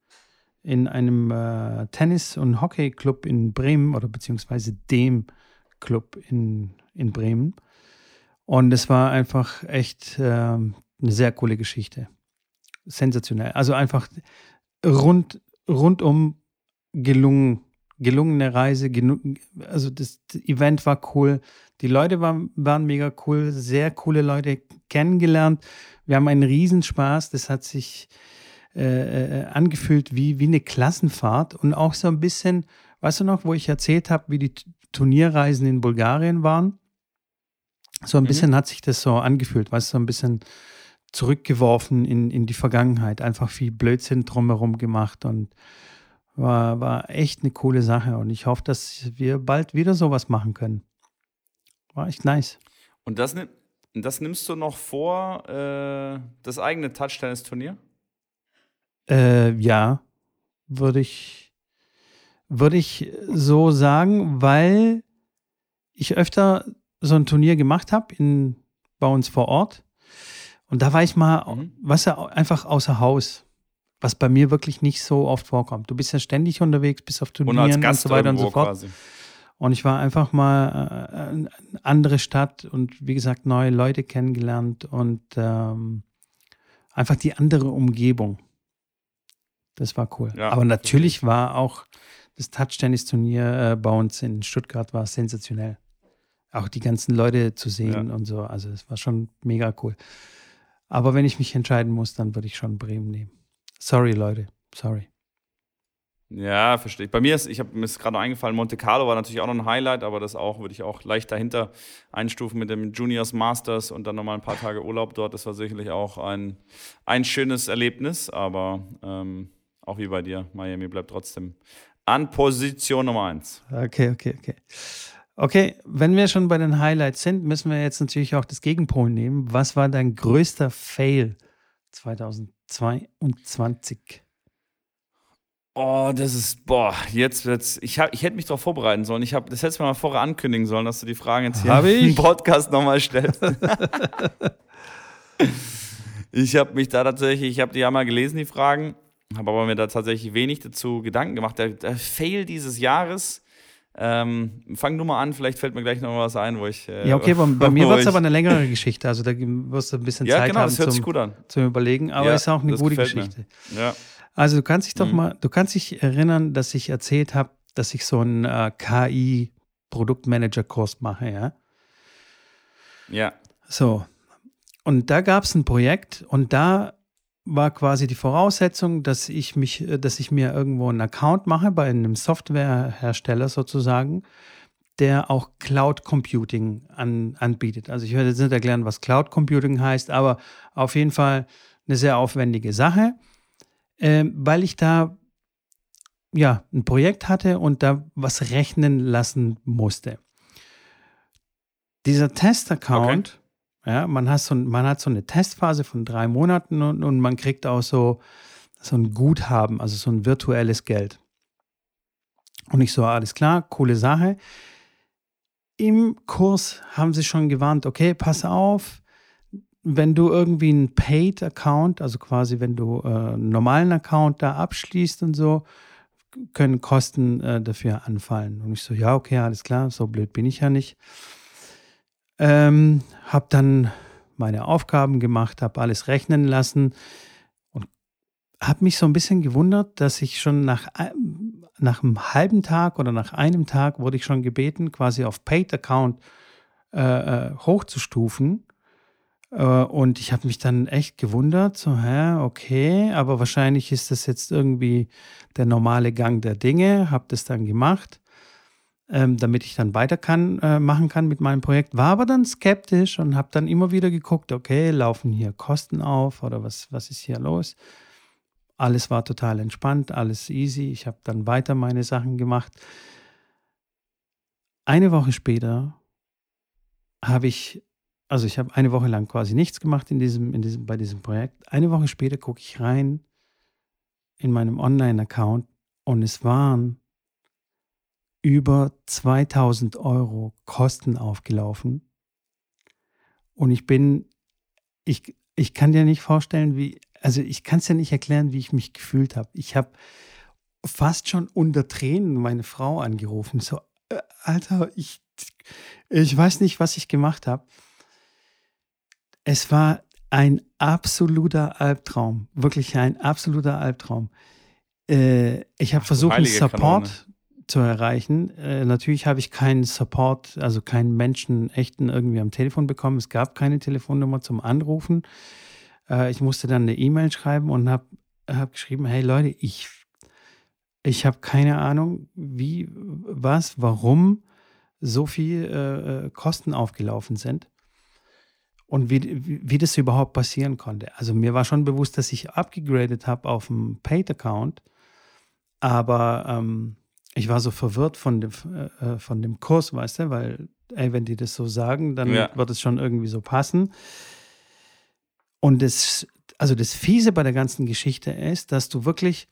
in einem äh, Tennis- und Hockey-Club in Bremen oder beziehungsweise dem Club in, in Bremen. Und es war einfach echt ähm, eine sehr coole Geschichte. Sensationell. Also einfach rund, rundum gelungen, gelungene Reise. Gelung, also das, Event war cool. Die Leute waren, waren mega cool, sehr coole Leute kennengelernt. Wir haben einen Riesenspaß. Das hat sich äh, äh angefühlt wie, wie eine Klassenfahrt und auch so ein bisschen, weißt du noch, wo ich erzählt habe, wie die Turnierreisen in Bulgarien waren. So ein mhm. bisschen hat sich das so angefühlt, weißt du, so ein bisschen zurückgeworfen in, in die Vergangenheit, einfach viel Blödsinn drumherum gemacht und war, war echt eine coole Sache. Und ich hoffe, dass wir bald wieder sowas machen können. War echt nice.
Und das, das nimmst du noch vor, äh, das eigene Touch-Tennis-Turnier?
Äh, ja, würde ich, würde ich so sagen, weil ich öfter so ein Turnier gemacht habe bei uns vor Ort. Und da war ich mal, mhm. was einfach außer Haus, was bei mir wirklich nicht so oft vorkommt. Du bist ja ständig unterwegs, bist auf Turnieren und, und so weiter und so fort. Quasi. Und ich war einfach mal äh, eine andere Stadt und wie gesagt neue Leute kennengelernt und ähm, einfach die andere Umgebung. Das war cool. Ja, Aber natürlich war auch das Touch-Tennis-Turnier äh, bei uns in Stuttgart war sensationell. Auch die ganzen Leute zu sehen ja. und so. Also es war schon mega cool. Aber wenn ich mich entscheiden muss, dann würde ich schon Bremen nehmen. Sorry, Leute. Sorry.
Ja, verstehe ich. Bei mir ist, ich habe mir ist gerade noch eingefallen, Monte Carlo war natürlich auch noch ein Highlight, aber das auch würde ich auch leicht dahinter einstufen mit dem Juniors Masters und dann nochmal ein paar Tage Urlaub dort. Das war sicherlich auch ein, ein schönes Erlebnis, aber ähm, auch wie bei dir, Miami bleibt trotzdem an Position Nummer eins.
Okay, okay, okay. Okay, wenn wir schon bei den Highlights sind, müssen wir jetzt natürlich auch das Gegenpol nehmen. Was war dein größter Fail 2022?
Oh, das ist, boah, jetzt wird's. Ich, hab, ich hätte mich darauf vorbereiten sollen. Ich hab, das hättest du mir mal vorher ankündigen sollen, dass du die Fragen jetzt hier
im
Podcast nochmal stellst. [laughs] ich habe mich da tatsächlich, ich habe die ja mal gelesen, die Fragen, habe aber mir da tatsächlich wenig dazu Gedanken gemacht. Der, der Fail dieses Jahres, ähm, fang du mal an, vielleicht fällt mir gleich noch was ein, wo ich.
Äh, ja, okay, bei, bei [laughs] mir wird es aber eine längere Geschichte. Also da wirst du ein bisschen ja, Zeit genau, haben zum, zum, Überlegen, aber ja, ist auch eine gute Geschichte.
Ja.
Also du kannst dich doch mhm. mal, du kannst dich erinnern, dass ich erzählt habe, dass ich so einen äh, KI-Produktmanager-Kurs mache, ja?
Ja.
So. Und da gab es ein Projekt und da war quasi die Voraussetzung, dass ich mich, äh, dass ich mir irgendwo einen Account mache bei einem Softwarehersteller sozusagen, der auch Cloud Computing an, anbietet. Also ich werde jetzt nicht erklären, was Cloud Computing heißt, aber auf jeden Fall eine sehr aufwendige Sache äh, weil ich da ja ein Projekt hatte und da was rechnen lassen musste. Dieser Test-Account, okay. Ja, man hat, so, man hat so eine Testphase von drei Monaten und, und man kriegt auch so, so ein Guthaben, also so ein virtuelles Geld. Und ich so, alles klar, coole Sache. Im Kurs haben sie schon gewarnt, okay, pass auf, wenn du irgendwie einen Paid-Account, also quasi wenn du äh, einen normalen Account da abschließt und so, können Kosten äh, dafür anfallen. Und ich so, ja, okay, alles klar, so blöd bin ich ja nicht. Ähm, hab dann meine Aufgaben gemacht, habe alles rechnen lassen und habe mich so ein bisschen gewundert, dass ich schon nach, nach einem halben Tag oder nach einem Tag wurde ich schon gebeten, quasi auf Paid-Account äh, äh hochzustufen. Äh, und ich habe mich dann echt gewundert, so, hä, okay, aber wahrscheinlich ist das jetzt irgendwie der normale Gang der Dinge, habe das dann gemacht, ähm, damit ich dann weiter kann, äh, machen kann mit meinem Projekt, war aber dann skeptisch und habe dann immer wieder geguckt, okay, laufen hier Kosten auf oder was, was ist hier los? Alles war total entspannt, alles easy, ich habe dann weiter meine Sachen gemacht. Eine Woche später habe ich also ich habe eine Woche lang quasi nichts gemacht in diesem, in diesem, bei diesem Projekt. Eine Woche später gucke ich rein in meinem Online-Account und es waren über 2000 Euro Kosten aufgelaufen. Und ich bin, ich, ich kann dir nicht vorstellen, wie, also ich kann es dir nicht erklären, wie ich mich gefühlt habe. Ich habe fast schon unter Tränen meine Frau angerufen. So, äh, Alter, ich, ich weiß nicht, was ich gemacht habe. Es war ein absoluter Albtraum, wirklich ein absoluter Albtraum. Äh, ich habe versucht, einen Support Kanone. Zu erreichen. Äh, natürlich habe ich keinen Support, also keinen Menschen echten irgendwie am Telefon bekommen. Es gab keine Telefonnummer zum Anrufen. Äh, ich musste dann eine E-Mail schreiben und habe hab geschrieben, hey Leute, ich, ich habe keine Ahnung, wie, was, warum so viel äh, äh, Kosten aufgelaufen sind und wie, wie, das überhaupt passieren konnte. Also mir war schon bewusst, dass ich abgegradet habe auf dem Paid-Account, aber ähm, ich war so verwirrt von dem, äh, äh, von dem Kurs, weißt du, weil, ey, wenn die das so sagen, dann ja. wird es schon irgendwie so passen. Und es, also das Fiese bei der ganzen Geschichte ist, dass du wirklich,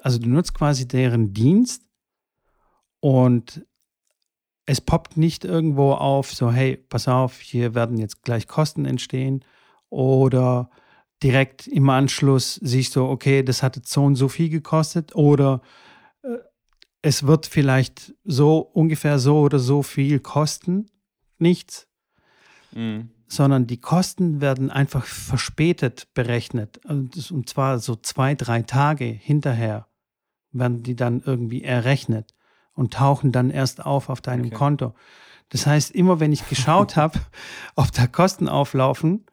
also du nutzt quasi deren Dienst und es poppt nicht irgendwo auf, so hey, pass auf, hier werden jetzt gleich Kosten entstehen oder direkt im Anschluss siehst du, okay, das hat so und so viel gekostet oder es wird vielleicht so ungefähr so oder so viel kosten. Nichts. Mhm. Sondern die Kosten werden einfach verspätet berechnet. Und zwar so zwei, drei Tage hinterher werden die dann irgendwie errechnet und tauchen dann erst auf auf deinem okay. Konto. Das heißt, immer wenn ich geschaut [laughs] habe, ob da Kosten auflaufen,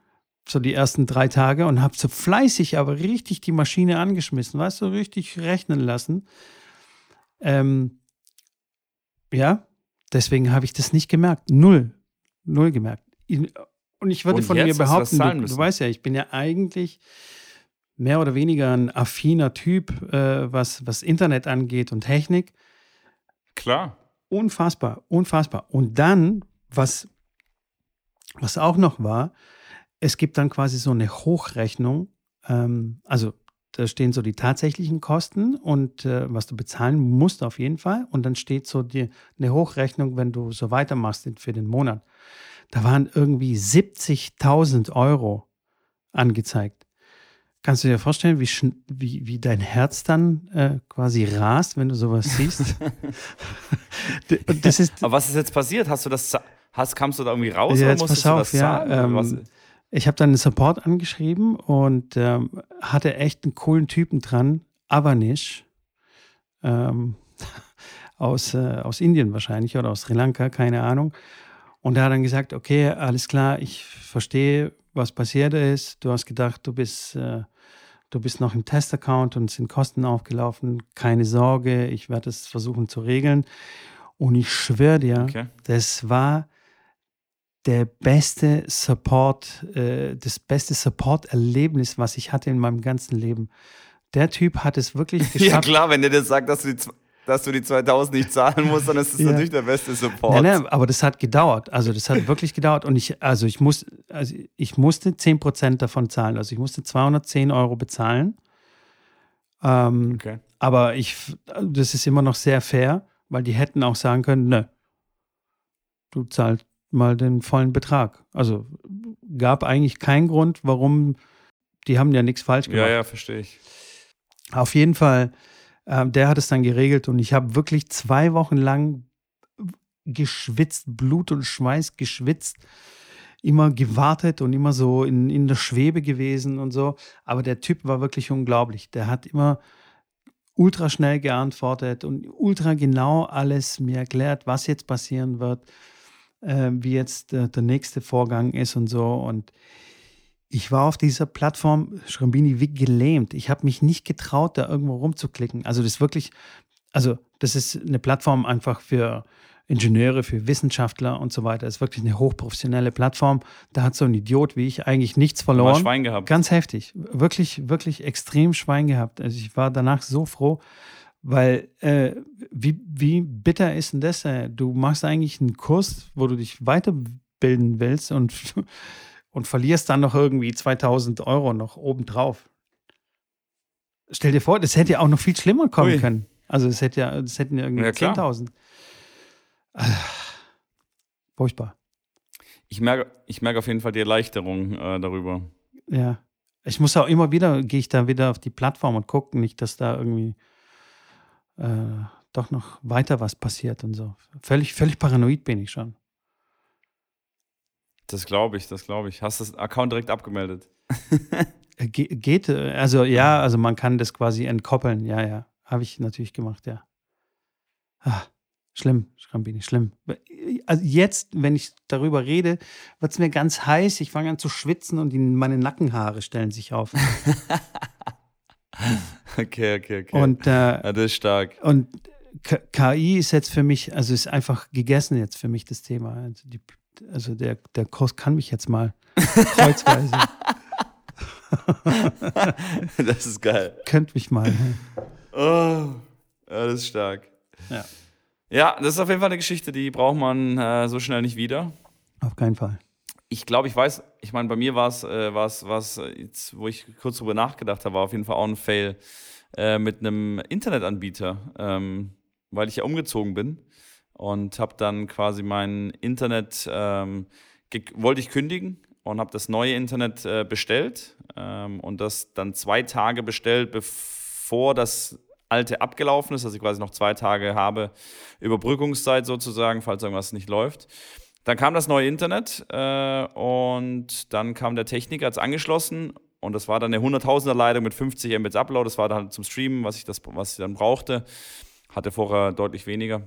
so die ersten drei Tage und habe so fleißig, aber richtig die Maschine angeschmissen, weißt du, richtig rechnen lassen. Ähm, ja, deswegen habe ich das nicht gemerkt. Null. Null gemerkt. Und ich würde und von mir behaupten, du, du, weißt ja, ich bin ja eigentlich mehr oder weniger ein affiner Typ, äh, was, was Internet angeht und Technik.
Klar.
Unfassbar, unfassbar. Und dann, was, was auch noch war, es gibt dann quasi so eine Hochrechnung. Ähm, also da stehen so die tatsächlichen Kosten und äh, was du bezahlen musst auf jeden Fall. Und dann steht so die, eine Hochrechnung, wenn du so weitermachst für den Monat. Da waren irgendwie 70.000 Euro angezeigt. Kannst du dir vorstellen, wie, wie, wie dein Herz dann äh, quasi rast, wenn du sowas siehst? [laughs]
das ist, Aber was ist jetzt passiert? Hast du das, hast, kamst du da irgendwie raus
ja, jetzt pass auf, ja, ähm, ich habe dann einen Support angeschrieben und ähm, hatte echt einen coolen Typen dran, Avanish, ähm, [laughs] aus, äh, aus Indien wahrscheinlich oder aus Sri Lanka, keine Ahnung. Und er hat dann gesagt, okay, alles klar, ich verstehe, was passiert ist. Du hast gedacht, du bist, äh, du bist noch im Test-Account und sind Kosten aufgelaufen. Keine Sorge, ich werde es versuchen zu regeln. Und ich schwöre dir, okay. das war der beste Support, äh, das beste Support-Erlebnis, was ich hatte in meinem ganzen Leben. Der Typ hat es wirklich [laughs] geschafft.
Ja klar, wenn der dir sagt, dass du die, dass du die 2000 nicht zahlen musst, dann ist das [laughs] ja. natürlich der beste Support.
Nein, nein, aber das hat gedauert. Also das hat wirklich gedauert. Und ich, also ich muss, also ich musste 10% davon zahlen. Also ich musste 210 Euro bezahlen. Ähm, okay. Aber ich, das ist immer noch sehr fair, weil die hätten auch sagen können, ne, du zahlst mal den vollen Betrag. Also gab eigentlich keinen Grund, warum die haben ja nichts falsch gemacht.
Ja, ja, verstehe ich.
Auf jeden Fall, äh, der hat es dann geregelt und ich habe wirklich zwei Wochen lang geschwitzt, Blut und Schweiß geschwitzt, immer gewartet und immer so in, in der Schwebe gewesen und so. Aber der Typ war wirklich unglaublich. Der hat immer ultra schnell geantwortet und ultra genau alles mir erklärt, was jetzt passieren wird äh, wie jetzt äh, der nächste Vorgang ist und so. Und ich war auf dieser Plattform Schrambini wie gelähmt. Ich habe mich nicht getraut, da irgendwo rumzuklicken. Also das ist wirklich, also das ist eine Plattform einfach für Ingenieure, für Wissenschaftler und so weiter. Das ist wirklich eine hochprofessionelle Plattform. Da hat so ein Idiot wie ich eigentlich nichts verloren.
Schwein gehabt.
Ganz heftig. Wirklich, wirklich extrem Schwein gehabt. Also ich war danach so froh, weil, äh, wie, wie bitter ist denn das? Äh? Du machst eigentlich einen Kurs, wo du dich weiterbilden willst und, [laughs] und verlierst dann noch irgendwie 2000 Euro noch obendrauf. Stell dir vor, das hätte ja auch noch viel schlimmer kommen Ui. können. Also, es hätte ja, das hätten ja irgendwie ja, 10.000. Ah, furchtbar.
Ich merke, ich merke auf jeden Fall die Erleichterung äh, darüber.
Ja. Ich muss auch immer wieder, gehe ich da wieder auf die Plattform und gucke nicht, dass da irgendwie äh, doch noch weiter was passiert und so. Völlig, völlig paranoid bin ich schon.
Das glaube ich, das glaube ich. Hast du das Account direkt abgemeldet? [laughs]
Äh, Ge geht, äh, also ja, also man kann das quasi entkoppeln. Ja, ja, habe ich natürlich gemacht, ja. Ah, schlimm, Schrambini, schlimm. Also jetzt, wenn ich darüber rede, wird es mir ganz heiß. Ich fange an zu schwitzen und die, meine Nackenhaare stellen sich auf. [laughs]
Okay, okay, okay.
Und, äh,
ja, das ist stark.
Und KI ist jetzt für mich, also ist einfach gegessen jetzt für mich das Thema. Also, die, also der, der Kurs kann mich jetzt mal [laughs] kreuzweise. [laughs]
das ist geil.
Könnt mich mal.
Oh, ja, das ist stark.
Ja.
Ja, das ist auf jeden Fall eine Geschichte, die braucht man äh, so schnell nicht wieder.
Auf keinen Fall.
Ich glaube, ich weiß, ich meine, bei mir war es, äh, war's, war's, jetzt, wo ich kurz drüber nachgedacht habe, war auf jeden Fall auch ein Fail äh, mit einem Internetanbieter, ähm, weil ich ja umgezogen bin und habe dann quasi mein Internet, ähm, wollte ich kündigen und habe das neue Internet äh, bestellt ähm, und das dann zwei Tage bestellt, bevor das alte abgelaufen ist, dass ich quasi noch zwei Tage habe, Überbrückungszeit sozusagen, falls irgendwas nicht läuft. Dann kam das neue Internet äh, und dann kam der Techniker, hat es angeschlossen und das war dann eine 100.000er Leitung mit 50 Mbits Upload. Das war dann zum Streamen, was ich, das, was ich dann brauchte. Hatte vorher deutlich weniger.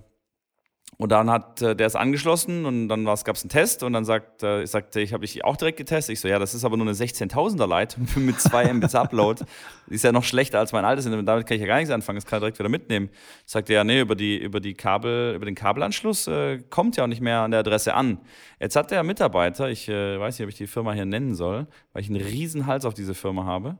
Und dann hat äh, der es angeschlossen und dann gab es einen Test und dann sagt, äh, ich sagte, ich habe ich auch direkt getestet. Ich so, ja, das ist aber nur eine 16.000er Leitung [laughs] mit 2 Mbits Upload. ist ja noch schlechter als mein altes Internet. Damit kann ich ja gar nichts anfangen. Das kann ich direkt wieder mitnehmen. Sagte ja, nee, über die über die Kabel, über den Kabelanschluss äh, kommt ja auch nicht mehr an der Adresse an. Jetzt hat der Mitarbeiter, ich äh, weiß nicht, ob ich die Firma hier nennen soll, weil ich einen riesen Hals auf diese Firma habe.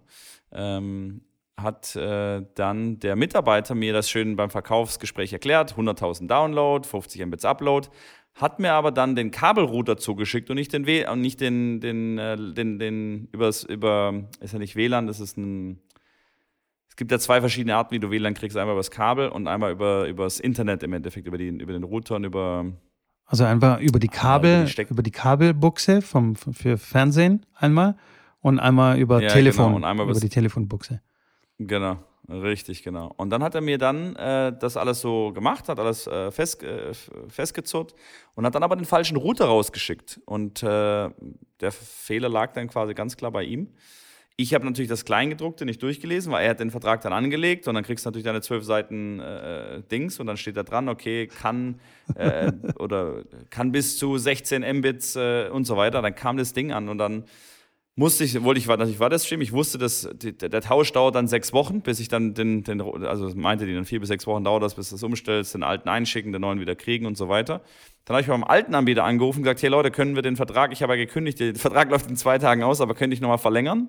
Ähm, hat äh, dann der Mitarbeiter mir das schön beim Verkaufsgespräch erklärt, 100.000 Download, 50 Mbits Upload, hat mir aber dann den Kabelrouter zugeschickt und nicht den w und nicht den den äh, den den übers über ist ja nicht WLAN, das ist ein es gibt ja zwei verschiedene Arten, wie du WLAN kriegst, einmal übers Kabel und einmal über übers Internet im Endeffekt über die über den Router und über
also einfach über die Kabel über die, über die Kabelbuchse vom für Fernsehen einmal und einmal über ja, Telefon genau. und einmal über die Telefonbuchse.
Genau, richtig, genau. Und dann hat er mir dann äh, das alles so gemacht, hat alles äh, fest, äh, festgezurrt und hat dann aber den falschen Router rausgeschickt. Und äh, der Fehler lag dann quasi ganz klar bei ihm. Ich habe natürlich das Kleingedruckte nicht durchgelesen, weil er hat den Vertrag dann angelegt und dann kriegst du natürlich deine zwölf Seiten äh, Dings und dann steht da dran, okay, kann äh, [laughs] oder kann bis zu 16 Mbits äh, und so weiter. Dann kam das Ding an und dann musste ich, wollte ich, natürlich war das Stream, ich wusste, dass der Tausch dauert dann sechs Wochen, bis ich dann den, den, also meinte die dann vier bis sechs Wochen dauert das, bis du das umstellst, den alten einschicken, den neuen wieder kriegen und so weiter. Dann habe ich beim alten Anbieter angerufen und gesagt, hey Leute, können wir den Vertrag, ich habe ja gekündigt, der Vertrag läuft in zwei Tagen aus, aber könnte ich nochmal verlängern?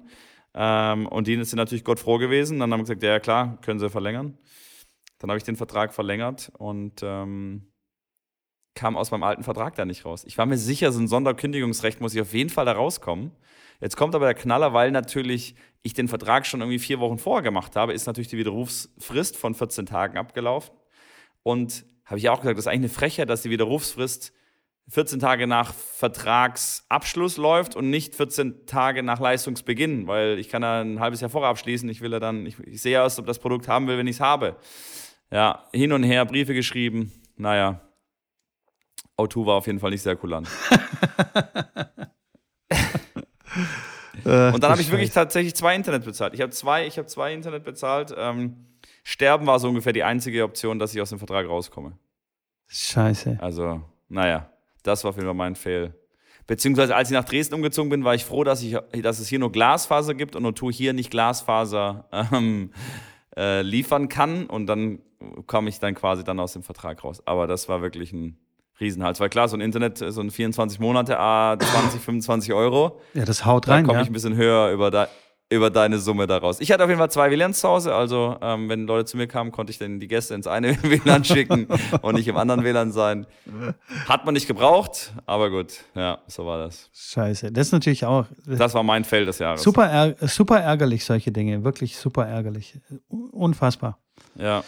Ähm, und die sind natürlich Gott froh gewesen. Dann haben wir gesagt, ja klar, können sie verlängern. Dann habe ich den Vertrag verlängert und ähm, kam aus meinem alten Vertrag da nicht raus. Ich war mir sicher, so ein Sonderkündigungsrecht muss ich auf jeden Fall da rauskommen. Jetzt kommt aber der Knaller, weil natürlich ich den Vertrag schon irgendwie vier Wochen vorher gemacht habe, ist natürlich die Widerrufsfrist von 14 Tagen abgelaufen. Und habe ich auch gesagt, das ist eigentlich eine Frechheit, dass die Widerrufsfrist 14 Tage nach Vertragsabschluss läuft und nicht 14 Tage nach Leistungsbeginn, weil ich kann ja ein halbes Jahr vorher abschließen. Ich will ja dann, ich, ich sehe erst, ob das Produkt haben will, wenn ich es habe. Ja, hin und her Briefe geschrieben. Naja, O2 war auf jeden Fall nicht sehr kulant. [laughs] Äh, und dann habe ich wirklich tatsächlich zwei Internet bezahlt. Ich habe zwei, ich habe zwei Internet bezahlt. Ähm, Sterben war so ungefähr die einzige Option, dass ich aus dem Vertrag rauskomme.
Scheiße.
Also, naja, das war auf jeden Fall mein Fail. Beziehungsweise als ich nach Dresden umgezogen bin, war ich froh, dass, ich, dass es hier nur Glasfaser gibt und O2 hier nicht Glasfaser ähm, äh, liefern kann. Und dann komme ich dann quasi dann aus dem Vertrag raus. Aber das war wirklich ein Riesenhals. Weil klar, so ein Internet, so ein 24 Monate, a 20, 25 Euro.
Ja, das haut rein.
Da komme
ja.
ich ein bisschen höher über, da, über deine Summe daraus. Ich hatte auf jeden Fall zwei WLANs zu Hause. Also, ähm, wenn Leute zu mir kamen, konnte ich dann die Gäste ins eine [laughs] WLAN schicken [laughs] und nicht im anderen WLAN sein. Hat man nicht gebraucht, aber gut, ja, so war das.
Scheiße, das ist natürlich auch.
Das war mein Feld des Jahres.
Super, ärg super ärgerlich, solche Dinge. Wirklich super ärgerlich. Unfassbar.
Ja.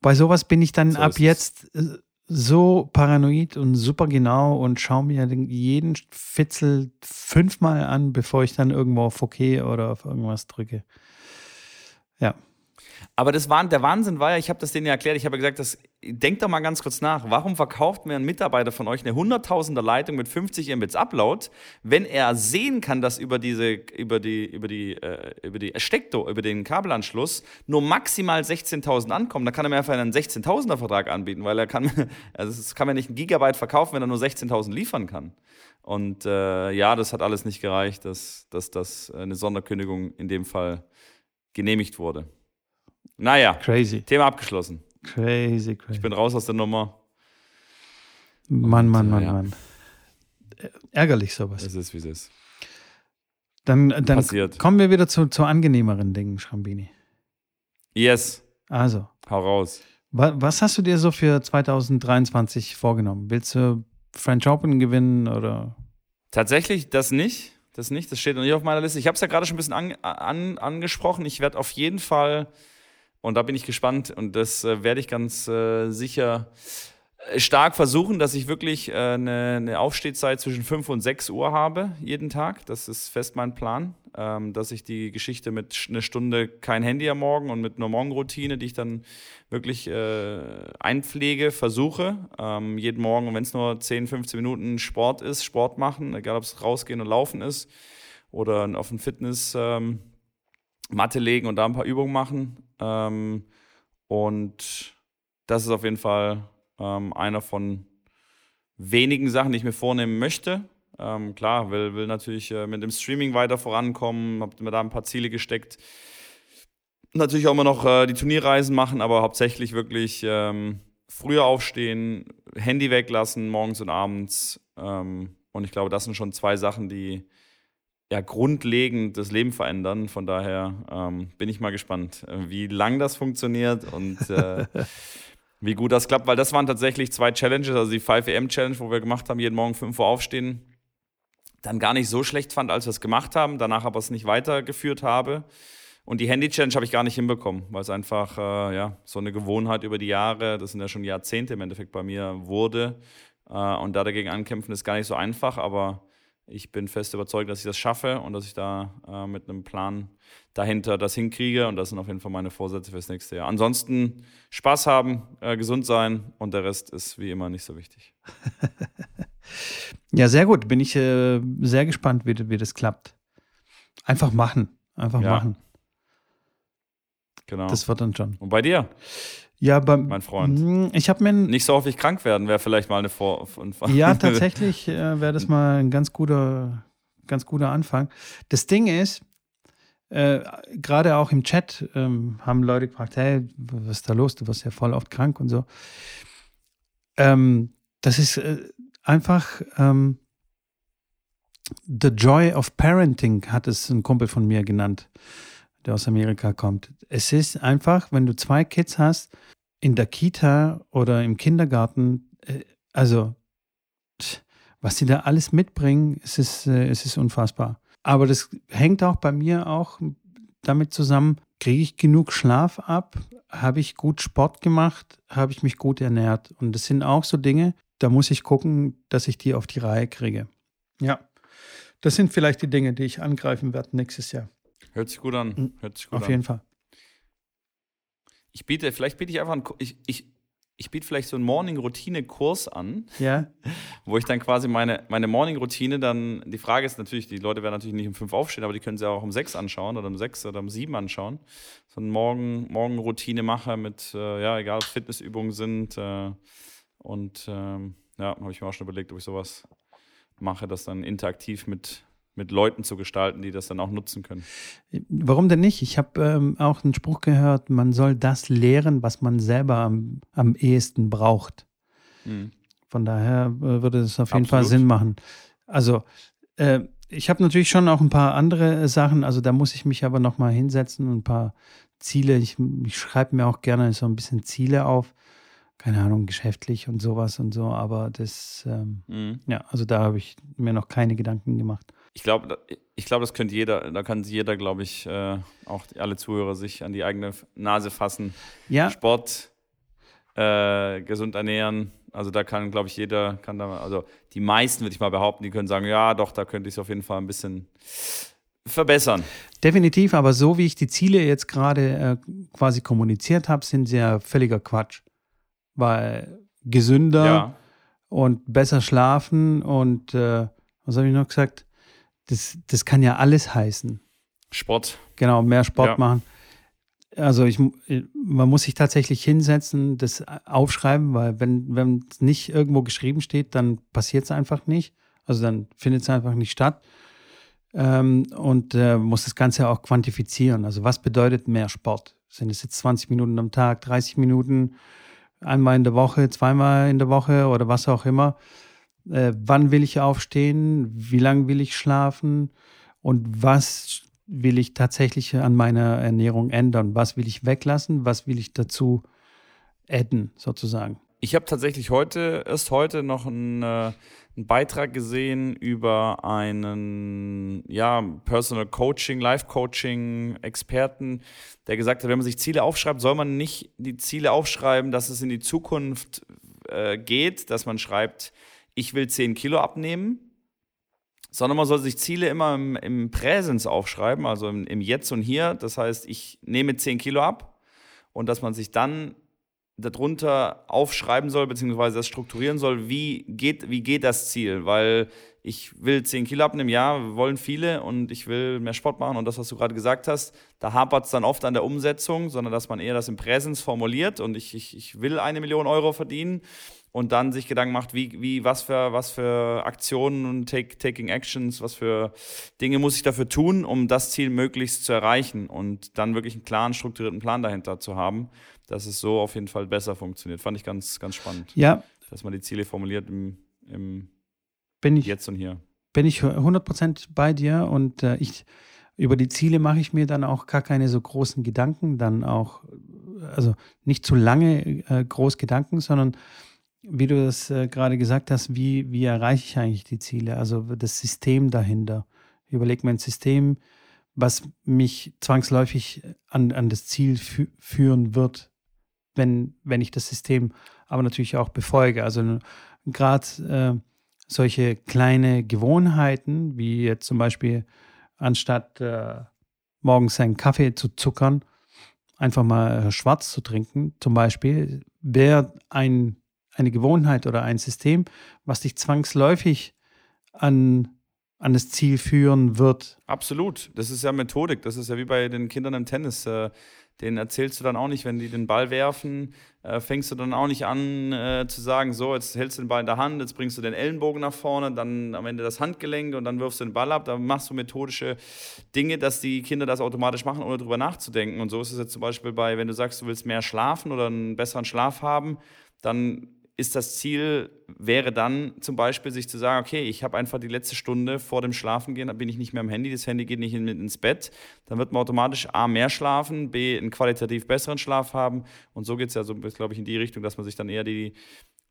Bei sowas bin ich dann so ab jetzt äh, so paranoid und super genau und schaue mir jeden Fitzel fünfmal an, bevor ich dann irgendwo auf OK oder auf irgendwas drücke. Ja.
Aber das war, der Wahnsinn war ja, ich habe das denen ja erklärt, ich habe gesagt, das, denkt doch mal ganz kurz nach, warum verkauft mir ein Mitarbeiter von euch eine hunderttausender Leitung mit 50 Mbits Upload, wenn er sehen kann, dass über diese, über die, über die, äh, über die Steckdo, über den Kabelanschluss nur maximal 16.000 ankommen, dann kann er mir einfach einen 16.000er Vertrag anbieten, weil er kann, [laughs] also es kann mir nicht ein Gigabyte verkaufen, wenn er nur 16.000 liefern kann. Und äh, ja, das hat alles nicht gereicht, dass, dass das eine Sonderkündigung in dem Fall genehmigt wurde. Naja,
crazy.
Thema abgeschlossen.
Crazy, crazy.
Ich bin raus aus der Nummer.
Mann, Mann, Mann, ja. Mann. Ärgerlich sowas.
Es ist, wie es ist.
Dann, dann kommen wir wieder zu, zu angenehmeren Dingen, Schrambini.
Yes.
Also.
Hau raus.
Was hast du dir so für 2023 vorgenommen? Willst du French Open gewinnen oder?
Tatsächlich das nicht. Das nicht, das steht noch nicht auf meiner Liste. Ich habe es ja gerade schon ein bisschen an, an, angesprochen. Ich werde auf jeden Fall, und da bin ich gespannt, und das äh, werde ich ganz äh, sicher stark versuchen, dass ich wirklich äh, eine, eine, Aufstehzeit zwischen 5 und 6 Uhr habe, jeden Tag. Das ist fest mein Plan. Ähm, dass ich die Geschichte mit einer Stunde kein Handy am Morgen und mit einer Morgenroutine, die ich dann wirklich äh, einpflege, versuche. Ähm, jeden Morgen, wenn es nur 10, 15 Minuten Sport ist, Sport machen, egal ob es rausgehen und laufen ist oder auf ein Fitness ähm, Matte legen und da ein paar Übungen machen. Ähm, und das ist auf jeden Fall ähm, einer von wenigen Sachen, die ich mir vornehmen möchte. Ähm, klar, will, will natürlich äh, mit dem Streaming weiter vorankommen, habe mir da ein paar Ziele gesteckt. Natürlich auch immer noch äh, die Turnierreisen machen, aber hauptsächlich wirklich ähm, früher aufstehen, Handy weglassen, morgens und abends. Ähm, und ich glaube, das sind schon zwei Sachen, die ja grundlegend das Leben verändern. Von daher ähm, bin ich mal gespannt, äh, wie lang das funktioniert und äh, [laughs] wie gut das klappt, weil das waren tatsächlich zwei Challenges, also die 5am-Challenge, wo wir gemacht haben, jeden Morgen 5 Uhr aufstehen, dann gar nicht so schlecht fand, als wir es gemacht haben, danach aber es nicht weitergeführt habe. Und die Handy-Challenge habe ich gar nicht hinbekommen, weil es einfach äh, ja, so eine Gewohnheit über die Jahre, das sind ja schon Jahrzehnte im Endeffekt bei mir, wurde. Äh, und da dagegen ankämpfen ist gar nicht so einfach, aber ich bin fest überzeugt, dass ich das schaffe und dass ich da äh, mit einem Plan dahinter das hinkriege. Und das sind auf jeden Fall meine Vorsätze fürs nächste Jahr. Ansonsten Spaß haben, äh, gesund sein und der Rest ist wie immer nicht so wichtig. [laughs]
ja, sehr gut. Bin ich äh, sehr gespannt, wie, wie das klappt. Einfach machen. Einfach ja. machen.
Genau.
Das wird dann schon.
Und bei dir?
Ja, beim,
mein Freund.
Hm, ich habe mir
nicht so häufig krank werden, wäre vielleicht mal eine Vor.
ja, [laughs] tatsächlich äh, wäre das mal ein ganz guter, ganz guter Anfang. Das Ding ist, äh, gerade auch im Chat ähm, haben Leute gefragt, hey, was ist da los? Du wirst ja voll oft krank und so. Ähm, das ist äh, einfach ähm, The Joy of Parenting, hat es ein Kumpel von mir genannt, der aus Amerika kommt. Es ist einfach, wenn du zwei Kids hast, in der Kita oder im Kindergarten, äh, also was sie da alles mitbringen, es ist, äh, es ist unfassbar. Aber das hängt auch bei mir auch damit zusammen, kriege ich genug Schlaf ab? Habe ich gut Sport gemacht? Habe ich mich gut ernährt? Und das sind auch so Dinge, da muss ich gucken, dass ich die auf die Reihe kriege. Ja, das sind vielleicht die Dinge, die ich angreifen werde nächstes Jahr.
Hört sich gut an. Hört sich gut
auf
an.
jeden Fall.
Ich biete, vielleicht biete ich einfach einen, ich, ich, ich biete vielleicht so einen Morning-Routine-Kurs an,
ja. [laughs]
wo ich dann quasi meine, meine Morning-Routine dann, die Frage ist natürlich, die Leute werden natürlich nicht um fünf aufstehen, aber die können sie auch um sechs anschauen oder um sechs oder um sieben anschauen. So eine Morgen, Morgen-Routine mache mit, äh, ja, egal ob Fitnessübungen sind. Äh, und ähm, ja, habe ich mir auch schon überlegt, ob ich sowas mache, das dann interaktiv mit mit Leuten zu gestalten, die das dann auch nutzen können.
Warum denn nicht? Ich habe ähm, auch einen Spruch gehört, man soll das lehren, was man selber am, am ehesten braucht. Mhm. Von daher äh, würde es auf jeden Absolut. Fall Sinn machen. Also, äh, ich habe natürlich schon auch ein paar andere äh, Sachen, also da muss ich mich aber nochmal hinsetzen und ein paar Ziele. Ich, ich schreibe mir auch gerne so ein bisschen Ziele auf keine Ahnung, geschäftlich und sowas und so, aber das, ähm, mhm. ja, also da habe ich mir noch keine Gedanken gemacht
ich glaube, ich glaube, das könnte jeder, da kann jeder, glaube ich, äh, auch alle Zuhörer sich an die eigene Nase fassen.
Ja.
Sport, äh, gesund ernähren. Also da kann, glaube ich, jeder, kann da, also die meisten, würde ich mal behaupten, die können sagen, ja, doch, da könnte ich es auf jeden Fall ein bisschen verbessern.
Definitiv, aber so wie ich die Ziele jetzt gerade äh, quasi kommuniziert habe, sind sie ja völliger Quatsch. Weil gesünder ja. und besser schlafen und äh, was habe ich noch gesagt? Das, das kann ja alles heißen.
Sport.
Genau, mehr Sport ja. machen. Also ich, man muss sich tatsächlich hinsetzen, das aufschreiben, weil wenn, wenn es nicht irgendwo geschrieben steht, dann passiert es einfach nicht. Also dann findet es einfach nicht statt. Ähm, und äh, muss das Ganze auch quantifizieren. Also was bedeutet mehr Sport? Sind es jetzt 20 Minuten am Tag, 30 Minuten, einmal in der Woche, zweimal in der Woche oder was auch immer? Äh, wann will ich aufstehen, wie lange will ich schlafen? Und was will ich tatsächlich an meiner Ernährung ändern, was will ich weglassen, was will ich dazu adden sozusagen.
Ich habe tatsächlich heute, erst heute noch einen, äh, einen Beitrag gesehen über einen ja, Personal Coaching, Life Coaching Experten, der gesagt hat, wenn man sich Ziele aufschreibt, soll man nicht die Ziele aufschreiben, dass es in die Zukunft äh, geht, dass man schreibt, ich will 10 Kilo abnehmen, sondern man soll sich Ziele immer im, im Präsens aufschreiben, also im, im Jetzt und Hier. Das heißt, ich nehme 10 Kilo ab und dass man sich dann darunter aufschreiben soll, beziehungsweise das strukturieren soll, wie geht, wie geht das Ziel? Weil ich will 10 Kilo abnehmen, ja, wollen viele und ich will mehr Sport machen und das, was du gerade gesagt hast, da hapert es dann oft an der Umsetzung, sondern dass man eher das im Präsens formuliert und ich, ich, ich will eine Million Euro verdienen und dann sich Gedanken macht, wie, wie, was für, was für Aktionen und take, Taking Actions, was für Dinge muss ich dafür tun, um das Ziel möglichst zu erreichen und dann wirklich einen klaren, strukturierten Plan dahinter zu haben, dass es so auf jeden Fall besser funktioniert. Fand ich ganz, ganz spannend.
Ja.
Dass man die Ziele formuliert im, im
bin ich,
Jetzt und Hier.
Bin ich 100% bei dir und äh, ich, über die Ziele mache ich mir dann auch gar keine so großen Gedanken, dann auch, also nicht zu lange äh, groß Gedanken, sondern wie du das äh, gerade gesagt hast, wie, wie erreiche ich eigentlich die Ziele? Also das System dahinter. Ich überlege mir ein System, was mich zwangsläufig an, an das Ziel fü führen wird, wenn, wenn ich das System aber natürlich auch befolge. Also gerade äh, solche kleine Gewohnheiten, wie jetzt zum Beispiel anstatt äh, morgens einen Kaffee zu zuckern, einfach mal schwarz zu trinken, zum Beispiel, wäre ein eine Gewohnheit oder ein System, was dich zwangsläufig an, an das Ziel führen wird.
Absolut. Das ist ja Methodik. Das ist ja wie bei den Kindern im Tennis. Äh, den erzählst du dann auch nicht, wenn die den Ball werfen, äh, fängst du dann auch nicht an äh, zu sagen, so, jetzt hältst du den Ball in der Hand, jetzt bringst du den Ellenbogen nach vorne, dann am Ende das Handgelenk und dann wirfst du den Ball ab. Da machst du methodische Dinge, dass die Kinder das automatisch machen, ohne drüber nachzudenken. Und so ist es jetzt zum Beispiel bei, wenn du sagst, du willst mehr schlafen oder einen besseren Schlaf haben, dann ist das Ziel, wäre dann zum Beispiel sich zu sagen, okay, ich habe einfach die letzte Stunde vor dem Schlafengehen, bin ich nicht mehr am Handy, das Handy geht nicht in, ins Bett, dann wird man automatisch A, mehr schlafen, B, einen qualitativ besseren Schlaf haben und so geht es ja so, glaube ich, in die Richtung, dass man sich dann eher die,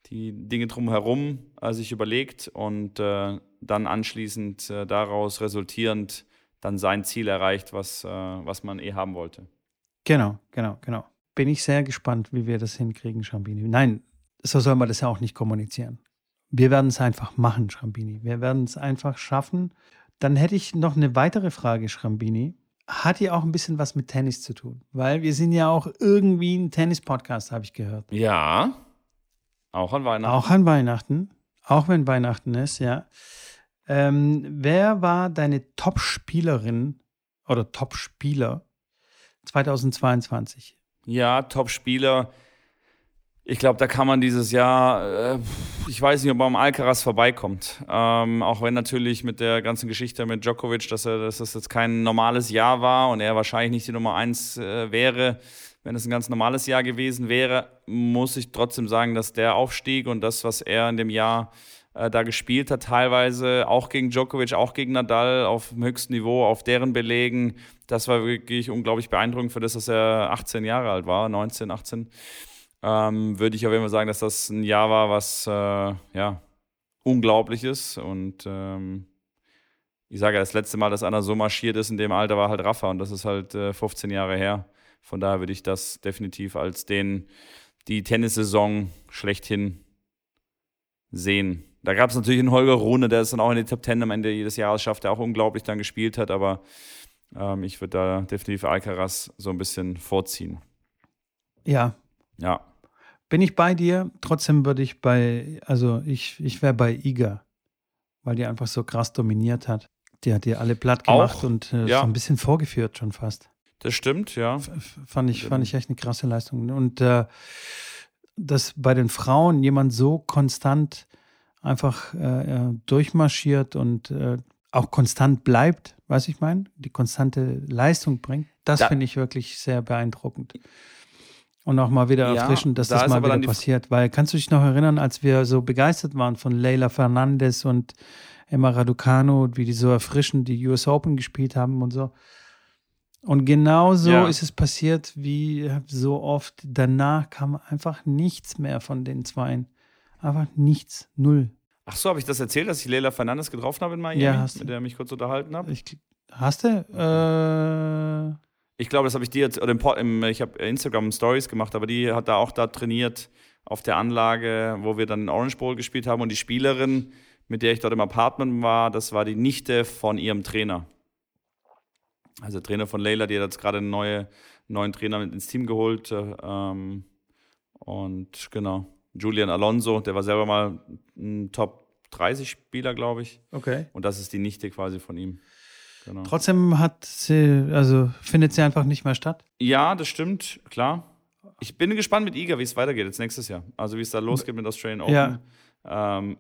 die Dinge drumherum äh, sich überlegt und äh, dann anschließend äh, daraus resultierend dann sein Ziel erreicht, was, äh, was man eh haben wollte.
Genau, genau, genau. Bin ich sehr gespannt, wie wir das hinkriegen, Schambini. Nein, so soll man das ja auch nicht kommunizieren. Wir werden es einfach machen, Schrambini. Wir werden es einfach schaffen. Dann hätte ich noch eine weitere Frage, Schrambini. Hat ja auch ein bisschen was mit Tennis zu tun? Weil wir sind ja auch irgendwie ein Tennis-Podcast, habe ich gehört.
Ja. Auch an Weihnachten.
Auch an Weihnachten. Auch wenn Weihnachten ist, ja. Ähm, wer war deine Top-Spielerin oder Top-Spieler 2022?
Ja, Top-Spieler. Ich glaube, da kann man dieses Jahr, äh, ich weiß nicht, ob man am Alcaraz vorbeikommt. Ähm, auch wenn natürlich mit der ganzen Geschichte mit Djokovic, dass, er, dass das jetzt kein normales Jahr war und er wahrscheinlich nicht die Nummer eins äh, wäre, wenn es ein ganz normales Jahr gewesen wäre, muss ich trotzdem sagen, dass der Aufstieg und das, was er in dem Jahr äh, da gespielt hat, teilweise auch gegen Djokovic, auch gegen Nadal auf dem höchsten Niveau, auf deren Belegen, das war wirklich unglaublich beeindruckend für das, dass er 18 Jahre alt war, 19, 18 ähm, würde ich auf jeden Fall sagen, dass das ein Jahr war, was äh, ja unglaublich ist. Und ähm, ich sage ja, das letzte Mal, dass einer so marschiert ist in dem Alter, war halt Rafa und das ist halt äh, 15 Jahre her. Von daher würde ich das definitiv als den die Tennissaison schlechthin sehen. Da gab es natürlich einen Holger Rune, der es dann auch in die Top Ten am Ende jedes Jahres schafft, der auch unglaublich dann gespielt hat, aber ähm, ich würde da definitiv Alcaraz so ein bisschen vorziehen.
Ja.
Ja.
Bin ich bei dir? Trotzdem würde ich bei, also ich, ich wäre bei Iga, weil die einfach so krass dominiert hat. Die hat dir alle platt gemacht
Auch,
und äh,
ja.
so ein bisschen vorgeführt schon fast.
Das stimmt, ja.
F fand ich, fand ich echt eine krasse Leistung. Und äh, dass bei den Frauen jemand so konstant einfach äh, durchmarschiert und äh, auch konstant bleibt, weiß ich meine, die konstante Leistung bringt, das
Da-
finde ich wirklich sehr beeindruckend. Und auch mal wieder
Ja,
erfrischend, dass
da
das mal wieder passiert. Weil kannst du dich noch erinnern, als wir so begeistert waren von Leila Fernandez und Emma Raducanu, wie die so erfrischend die US Open gespielt haben und so. Und genau so ja. ist es passiert, wie so oft. Danach kam einfach nichts mehr von den Zweien. Einfach nichts, null.
Ach so, habe ich das erzählt, dass ich Leila Fernandes getroffen habe in Miami,
ja, hast
mit der ich mich kurz unterhalten habe?
Hast du? Äh
ich glaube, das habe ich dir jetzt, oder im, im, ich habe Instagram Stories gemacht, aber die hat da auch da trainiert auf der Anlage, wo wir dann Orange Bowl gespielt haben. Und die Spielerin, mit der ich dort im Apartment war, das war die Nichte von ihrem Trainer. Also Trainer von Leila, die hat jetzt gerade einen neue, neuen Trainer mit ins Team geholt. Ähm, und genau, Julian Alonso, der war selber mal ein Top 30 Spieler, glaube ich.
Okay.
Und das ist die Nichte quasi von ihm.
Genau. Trotzdem hat sie, also findet sie einfach nicht mehr statt.
Ja, das stimmt, klar. Ich bin gespannt mit Iga, wie es weitergeht jetzt nächstes Jahr. Also wie es da losgeht mit Australian Open. Ja. Ähm,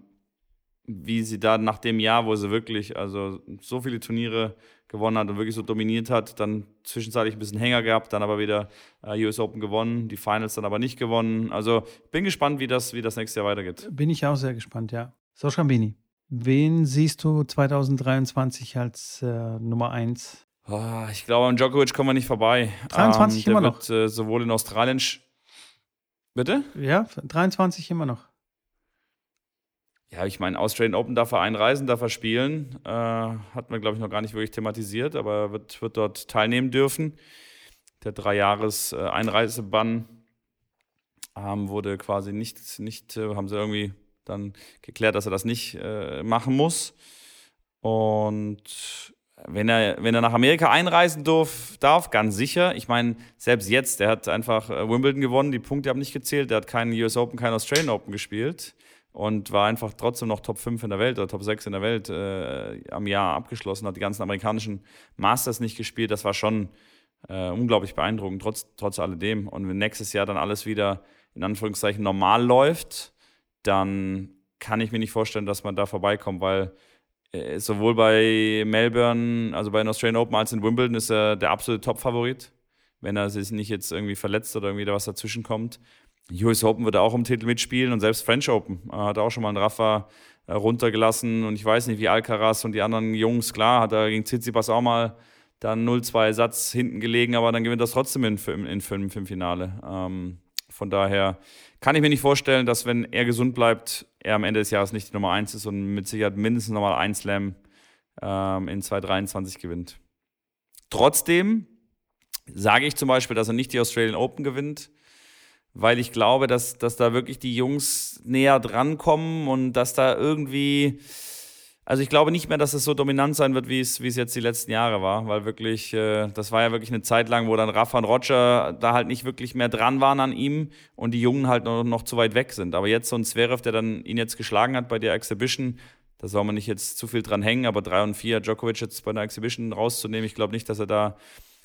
wie sie da nach dem Jahr, wo sie wirklich also so viele Turniere gewonnen hat und wirklich so dominiert hat, dann zwischenzeitlich ein bisschen Hänger gehabt, dann aber wieder äh, US Open gewonnen, die Finals dann aber nicht gewonnen. Also bin gespannt, wie das, wie das nächste Jahr weitergeht.
Bin ich auch sehr gespannt, ja. So, Schambini. Wen siehst du 2023 als äh, Nummer 1?
Oh, ich glaube, an Djokovic kommen wir nicht vorbei.
23 ähm, immer noch.
Wird, äh, sowohl in Australien. Bitte?
Ja, 23 immer noch.
Ja, ich meine, Australian Open darf er einreisen, darf er spielen. Äh, hat man, glaube ich, noch gar nicht wirklich thematisiert, aber wird, wird dort teilnehmen dürfen. Der Drei-Jahres-Einreisebann äh, ähm, wurde quasi nicht, nicht äh, haben sie irgendwie dann geklärt, dass er das nicht äh, machen muss. Und wenn er, wenn er nach Amerika einreisen darf, darf, ganz sicher. Ich meine, selbst jetzt, der hat einfach äh, Wimbledon gewonnen, die Punkte haben nicht gezählt, der hat keinen US Open, keinen Australian Open gespielt und war einfach trotzdem noch Top 5 in der Welt oder Top 6 in der Welt äh, am Jahr abgeschlossen, hat die ganzen amerikanischen Masters nicht gespielt. Das war schon äh, unglaublich beeindruckend, trotz, trotz alledem. Und wenn nächstes Jahr dann alles wieder in Anführungszeichen normal läuft, dann kann ich mir nicht vorstellen, dass man da vorbeikommt, weil äh, sowohl bei Melbourne, also bei den Australian Open als in Wimbledon ist er der absolute Top-Favorit, wenn er sich nicht jetzt irgendwie verletzt oder irgendwie da was dazwischen kommt. US Open wird auch um Titel mitspielen und selbst French Open er hat auch schon mal einen Rafa äh, runtergelassen und ich weiß nicht, wie Alcaraz und die anderen Jungs, klar, hat er gegen Tsitsipas auch mal dann 0-2 Satz hinten gelegen, aber dann gewinnt das trotzdem in, in, in fünf im Finale. Ähm, von daher kann ich mir nicht vorstellen, dass wenn er gesund bleibt, er am Ende des Jahres nicht die Nummer 1 ist und mit Sicherheit mindestens nochmal ein Slam ähm, in 2023 gewinnt. Trotzdem sage ich zum Beispiel, dass er nicht die Australian Open gewinnt, weil ich glaube, dass, dass da wirklich die Jungs näher drankommen und dass da irgendwie also ich glaube nicht mehr, dass es so dominant sein wird, wie es, wie es jetzt die letzten Jahre war, weil wirklich, äh, das war ja wirklich eine Zeit lang, wo dann Rafa und Roger da halt nicht wirklich mehr dran waren an ihm und die Jungen halt noch, noch zu weit weg sind. Aber jetzt so ein Zverev, der dann ihn jetzt geschlagen hat bei der Exhibition, da soll man nicht jetzt zu viel dran hängen, aber drei und vier Djokovic jetzt bei einer Exhibition rauszunehmen, ich glaube nicht, dass er da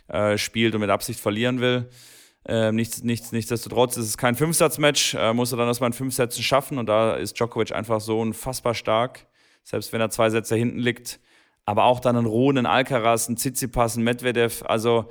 äh, spielt und mit Absicht verlieren will. Ähm, nichts, nichts, nichtsdestotrotz ist es kein Fünfsatz-Match, äh, muss er dann erstmal in fünf Sätzen schaffen und da ist Djokovic einfach so unfassbar stark selbst wenn er zwei Sätze hinten liegt. Aber auch dann ein Rohn, ein Alcaraz, ein Tsitsipas, ein Medvedev. Also,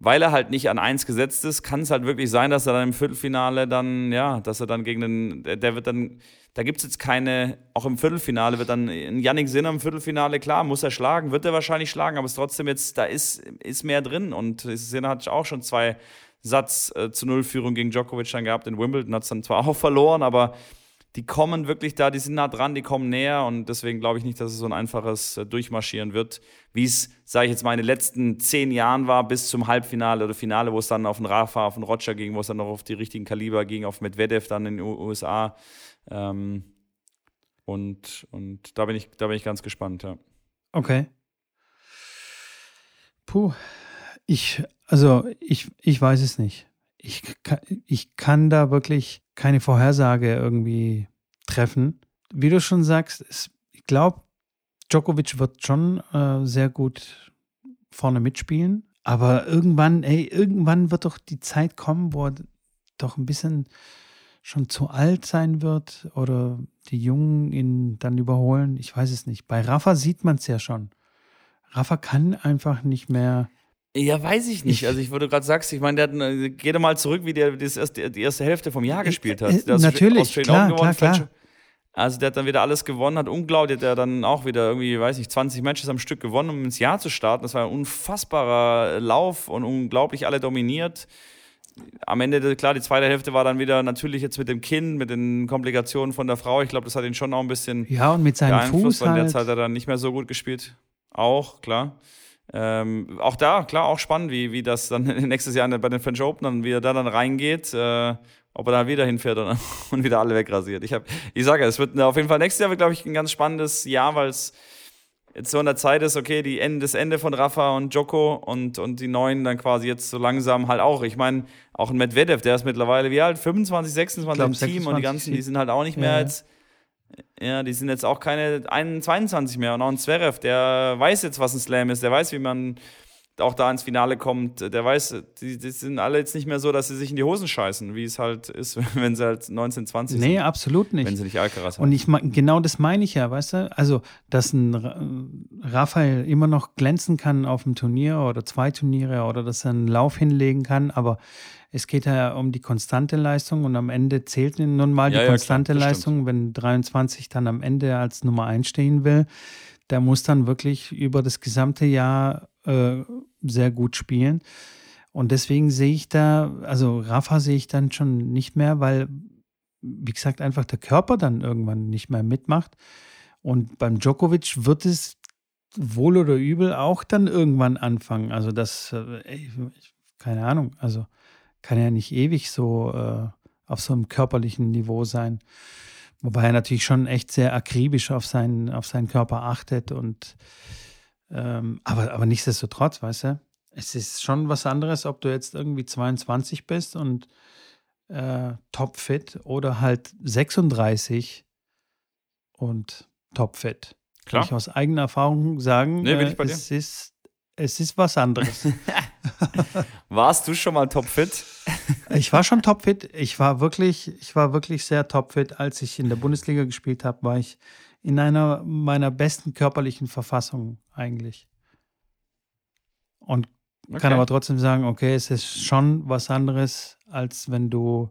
weil er halt nicht an eins gesetzt ist, kann es halt wirklich sein, dass er dann im Viertelfinale dann, ja, dass er dann gegen den, der wird dann, da gibt es jetzt keine, auch im Viertelfinale wird dann ein Yannick Sinner im Viertelfinale, klar, muss er schlagen, wird er wahrscheinlich schlagen, aber es ist trotzdem jetzt, da ist, ist mehr drin und Sinner hat auch schon zwei Satz äh, zu Null Führung gegen Djokovic dann gehabt in Wimbledon, hat es dann zwar [laughs] auch verloren, aber die kommen wirklich da, die sind nah dran, die kommen näher und deswegen glaube ich nicht, dass es so ein einfaches äh, Durchmarschieren wird, wie es, sage ich jetzt mal, in den letzten zehn Jahren war, bis zum Halbfinale oder Finale, wo es dann auf den Rafa, auf den Roger ging, wo es dann noch auf die richtigen Kaliber ging, auf Medvedev dann in den USA. Ähm, und, und da bin ich, da bin ich ganz gespannt, ja.
Okay. Puh. Ich, also ich, ich weiß es nicht. Ich, ich kann da wirklich keine Vorhersage irgendwie treffen. Wie du schon sagst, es, ich glaube, Djokovic wird schon äh, sehr gut vorne mitspielen. Aber irgendwann, ey, irgendwann wird doch die Zeit kommen, wo er doch ein bisschen schon zu alt sein wird oder die Jungen ihn dann überholen. Ich weiß es nicht. Bei Rafa sieht man es ja schon. Rafa kann einfach nicht mehr
ja, weiß ich nicht. Also ich, wo du gerade sagst, ich meine, der hat, äh, geh doch mal zurück, wie der das erste, die erste Hälfte vom Jahr gespielt hat.
Äh, natürlich, klar, klar, klar.
Also der hat dann wieder alles gewonnen, hat unglaublich, der hat dann auch wieder irgendwie, weiß ich, 20 Matches am Stück gewonnen, um ins Jahr zu starten. Das war ein unfassbarer Lauf und unglaublich alle dominiert. Am Ende, klar, die zweite Hälfte war dann wieder natürlich jetzt mit dem Kind, mit den Komplikationen von der Frau. Ich glaube, das hat ihn schon auch ein bisschen
ja, und mit seinem Fuß halt.
jetzt hat er dann nicht mehr so gut gespielt. Auch, klar. Ähm, auch da, klar, auch spannend, wie, wie das dann [laughs] nächstes Jahr bei den French Open dann, wie er da dann reingeht. Äh, ob er da wieder hinfährt und, [laughs] und wieder alle wegrasiert. Ich, ich sage, es wird auf jeden Fall nächstes Jahr, glaube ich, ein ganz spannendes Jahr, weil es jetzt so in der Zeit ist, okay, die Ende, das Ende von Rafa und Joko und, und die Neuen dann quasi jetzt so langsam halt auch. Ich meine, auch ein Medvedev, der ist mittlerweile wie alt? 25, 26 glaub, im 26, Team und die ganzen, die sind halt auch nicht mehr ja. als ja, die sind jetzt auch keine 21 mehr. Und auch ein Zverev, der weiß jetzt, was ein Slam ist. Der weiß, wie man auch da ins Finale kommt. Der weiß, die, die sind alle jetzt nicht mehr so, dass sie sich in die Hosen scheißen, wie es halt ist, [laughs] wenn sie halt 19, 20
nee, sind. Nee, absolut nicht.
Wenn sie nicht Alcaraz
haben. Und ich, genau das meine ich ja, weißt du? Also, dass ein Raphael immer noch glänzen kann auf dem Turnier oder zwei Turniere oder dass er einen Lauf hinlegen kann, aber es geht ja um die konstante Leistung und am Ende zählt nun mal die ja, konstante klar, Leistung. Wenn 23 dann am Ende als Nummer 1 stehen will, der muss dann wirklich über das gesamte Jahr äh, sehr gut spielen. Und deswegen sehe ich da, also Rafa sehe ich dann schon nicht mehr, weil, wie gesagt, einfach der Körper dann irgendwann nicht mehr mitmacht. Und beim Djokovic wird es wohl oder übel auch dann irgendwann anfangen. Also das, äh, keine Ahnung, also kann ja nicht ewig so äh, auf so einem körperlichen Niveau sein. Wobei er natürlich schon echt sehr akribisch auf seinen, auf seinen Körper achtet und ähm, aber, aber nichtsdestotrotz, weißt du, es ist schon was anderes, ob du jetzt irgendwie 22 bist und äh, topfit oder halt 36 und topfit. Kann ich aus eigener Erfahrung sagen,
nee, äh,
es, ist, es ist was anderes. [laughs]
Warst du schon mal topfit?
ich war schon topfit. Ich war wirklich, ich war wirklich sehr topfit. Als ich in der Bundesliga gespielt habe, war ich in einer meiner besten körperlichen Verfassungen eigentlich. Und okay. kann aber trotzdem sagen, okay, es ist schon was anderes, als wenn du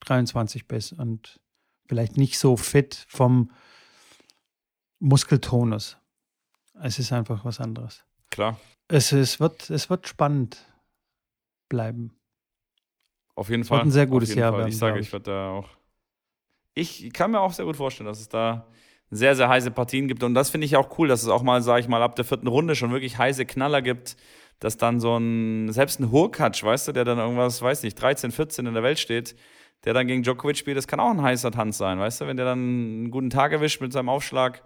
23 bist und vielleicht nicht so fit vom Muskeltonus. Es ist einfach was anderes.
Klar.
Es, es, wird, es wird spannend bleiben.
Auf jeden Fall.
Wird ein sehr gutes Jahr
werden. Ich sage, ich werde da auch. Ich kann mir auch sehr gut vorstellen, dass es da sehr, sehr heiße Partien gibt. Und das finde ich auch cool, dass es auch mal, sage ich mal, ab der vierten Runde schon wirklich heiße Knaller gibt, dass dann so ein, selbst ein Hurkacz, weißt du, der dann irgendwas, weiß nicht, 13, 14 in der Welt steht, der dann gegen Djokovic spielt, das kann auch ein heißer Tanz sein, weißt du, wenn der dann einen guten Tag erwischt mit seinem Aufschlag.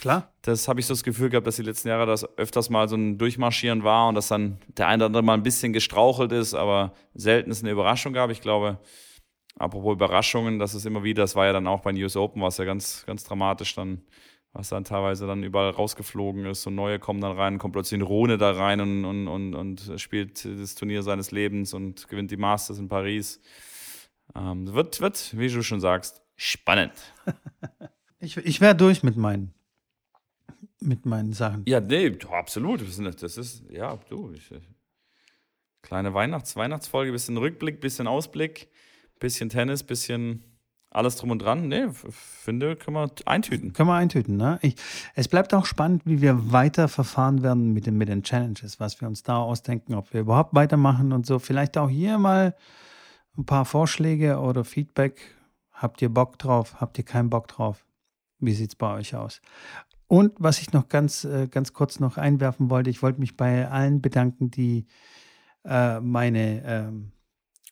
Klar.
Das habe ich so das Gefühl gehabt, dass die letzten Jahre das öfters mal so ein Durchmarschieren war und dass dann der eine oder andere mal ein bisschen gestrauchelt ist, aber selten es eine Überraschung gab. Ich glaube, Apropos Überraschungen, das ist immer wieder, das war ja dann auch bei News Open, war es ja ganz, ganz dramatisch dann, was dann teilweise dann überall rausgeflogen ist und neue kommen dann rein, kommt plötzlich ein Rune da rein und, und, und, und spielt das Turnier seines Lebens und gewinnt die Masters in Paris. Ähm, wird, wird, wie du schon sagst, spannend. [laughs]
ich ich wäre durch mit meinen, mit meinen Sachen.
Ja, nee, absolut. Das ist, ja, du. Ich, kleine Weihnachts-, Weihnachtsfolge, bisschen Rückblick, bisschen Ausblick bisschen Tennis, bisschen alles drum und dran. Nee, finde, können wir eintüten.
Können wir eintüten, ne? Ich, es bleibt auch spannend, wie wir weiter verfahren werden mit den, mit den Challenges, was wir uns da ausdenken, ob wir überhaupt weitermachen und so. Vielleicht auch hier mal ein paar Vorschläge oder Feedback. Habt ihr Bock drauf? Habt ihr keinen Bock drauf? Wie sieht es bei euch aus? Und was ich noch ganz, äh, ganz kurz noch einwerfen wollte, ich wollte mich bei allen bedanken, die äh, meine ähm,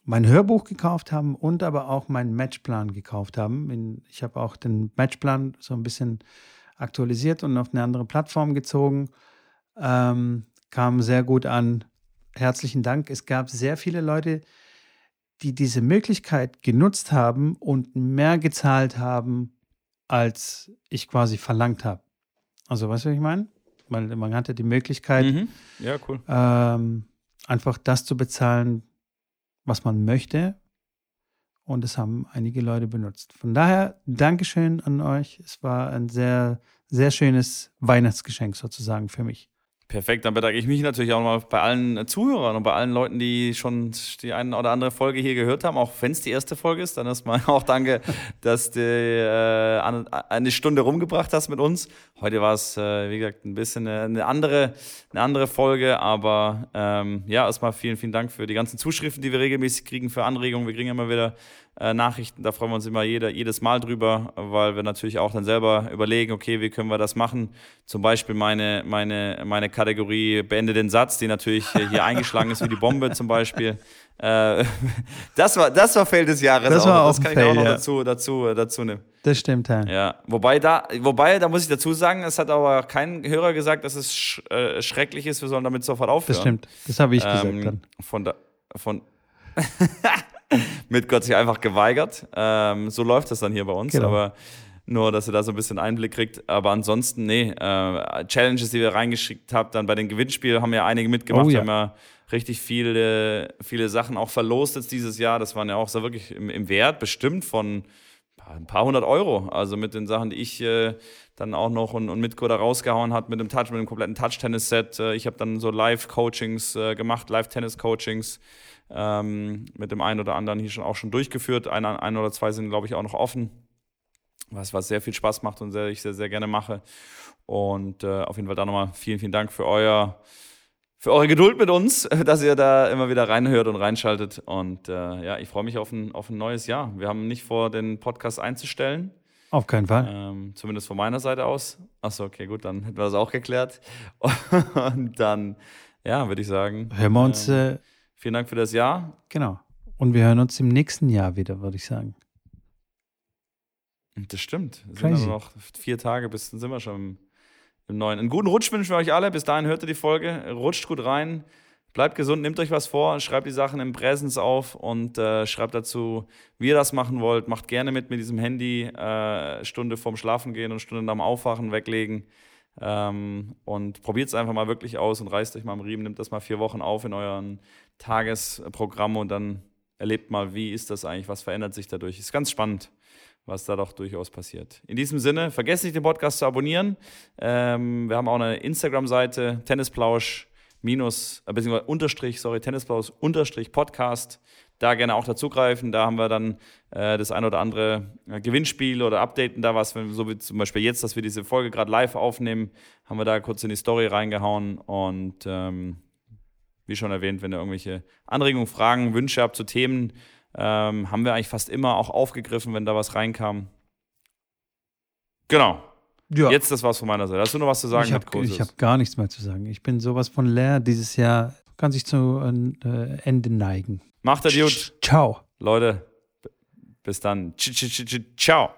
mein Hörbuch gekauft haben und aber auch meinen Matchplan gekauft haben. Ich habe auch den Matchplan so ein bisschen aktualisiert und auf eine andere Plattform gezogen. Ähm, kam sehr gut an. Herzlichen Dank. Es gab sehr viele Leute, die diese Möglichkeit genutzt haben und mehr gezahlt haben, als ich quasi verlangt habe. Also, weißt du, was ich meine? Weil man hatte die Möglichkeit,
mhm. ja, cool.
ähm, einfach das zu bezahlen, was man möchte. Und das haben einige Leute benutzt. Von daher, Dankeschön an euch. Es war ein sehr, sehr schönes Weihnachtsgeschenk sozusagen für mich.
Perfekt, dann bedanke ich mich natürlich auch nochmal bei allen Zuhörern und bei allen Leuten, die schon die eine oder andere Folge hier gehört haben, auch wenn es die erste Folge ist. Dann erstmal [laughs] auch danke, dass du äh, eine Stunde rumgebracht hast mit uns. Heute war es, äh, wie gesagt, ein bisschen eine andere, eine andere Folge, aber ähm, ja, erstmal vielen, vielen Dank für die ganzen Zuschriften, die wir regelmäßig kriegen, für Anregungen. Wir kriegen immer wieder Nachrichten. Da freuen wir uns immer jeder, jedes Mal drüber, weil wir natürlich auch dann selber überlegen, okay, wie können wir das machen? Zum Beispiel meine, meine, meine Kategorie Beende den Satz, die natürlich hier eingeschlagen ist wie die Bombe zum Beispiel. Äh, [laughs] das war das war Fail des Jahres.
Das war auch
das kann
ich Fail,
auch noch
ja.
dazu, dazu, dazu nehmen.
Das stimmt, ja.
Ja, wobei da, wobei, da muss ich dazu sagen, es hat aber kein Hörer gesagt, dass es sch äh, schrecklich ist, wir sollen damit sofort aufhören.
Das stimmt. Das habe ich gesagt
Ähm,
dann.
Von da, von [laughs] [laughs] mit Gott sich einfach geweigert. Ähm, so läuft das dann hier bei uns.
Genau.
Aber nur, dass ihr da so ein bisschen Einblick kriegt. Aber ansonsten, nee, äh, Challenges, die wir reingeschickt habt, dann bei den Gewinnspielen haben ja einige mitgemacht.
Oh ja.
Wir haben ja richtig viele, viele Sachen auch verlost jetzt dieses Jahr. Das waren ja auch so wirklich im, im Wert bestimmt von ein paar hundert Euro. Also mit den Sachen, die ich äh, dann auch noch und, und Mitko da rausgehauen hat mit dem Touch, mit dem kompletten Touch-Tennis-Set. Äh, ich habe dann so Live-Coachings äh, gemacht, Live-Tennis-Coachings ähm, mit dem einen oder anderen hier schon auch schon durchgeführt. Ein, ein oder zwei sind, glaube ich, auch noch offen. Was, was sehr viel Spaß macht und sehr, ich sehr, sehr gerne mache. Und äh, auf jeden Fall da nochmal vielen, vielen Dank für euer für eure Geduld mit uns, [laughs] dass ihr da immer wieder reinhört und reinschaltet. Und äh, ja, ich freue mich auf ein, auf ein neues Jahr. Wir haben nicht vor, den Podcast einzustellen.
Auf keinen Fall.
Ähm, zumindest von meiner Seite aus. Achso, okay, gut, dann hätten wir das auch geklärt. [laughs] Und dann, ja, würde ich sagen.
Hören wir uns,
ähm,
äh,
vielen Dank für das Jahr.
genau. Und wir hören uns im nächsten Jahr wieder, würde ich sagen.
Das stimmt. Es sind nur noch vier Tage, bis dann sind wir schon im, neuen. Einen guten Rutsch wünschen wir euch alle. Bis dahin hört ihr die Folge. Rutscht gut rein. Bleibt gesund, nehmt euch was vor, schreibt die Sachen im Präsens auf und äh, schreibt dazu, wie ihr das machen wollt. Macht gerne mit mit diesem Handy, äh, Stunde vorm Schlafen gehen und Stunde nach dem Aufwachen weglegen. Ähm, und probiert es einfach mal wirklich aus und reißt euch mal am Riemen, nimmt das mal vier Wochen auf in euren Tagesprogramm und dann erlebt mal, wie ist das eigentlich, was verändert sich dadurch. Ist ganz spannend was da doch durchaus passiert. In diesem Sinne, vergesst nicht, den Podcast zu abonnieren. Ähm, wir haben auch eine Instagram-Seite, Tennisplausch minus, äh, beziehungsweise Unterstrich, sorry, Tennisplausch Unterstrich Podcast. Da gerne auch dazugreifen. Da haben wir dann äh, das ein oder andere äh, Gewinnspiel oder updaten da was, wenn, so wie zum Beispiel jetzt, dass wir diese Folge gerade live aufnehmen, haben wir da kurz in die Story reingehauen und ähm, wie schon erwähnt, wenn ihr irgendwelche Anregungen, Fragen, Wünsche habt zu Themen, ähm, haben wir eigentlich fast immer auch aufgegriffen, wenn da was reinkam. Genau.
Ja.
Jetzt das war's von meiner Seite. Hast du noch was zu sagen?
ich habe hab gar nichts mehr zu sagen. Ich bin sowas von leer. Dieses Jahr kann sich zu äh, Ende neigen.
Macht er gut.
Ciao.
Leute, bis dann. Ciao.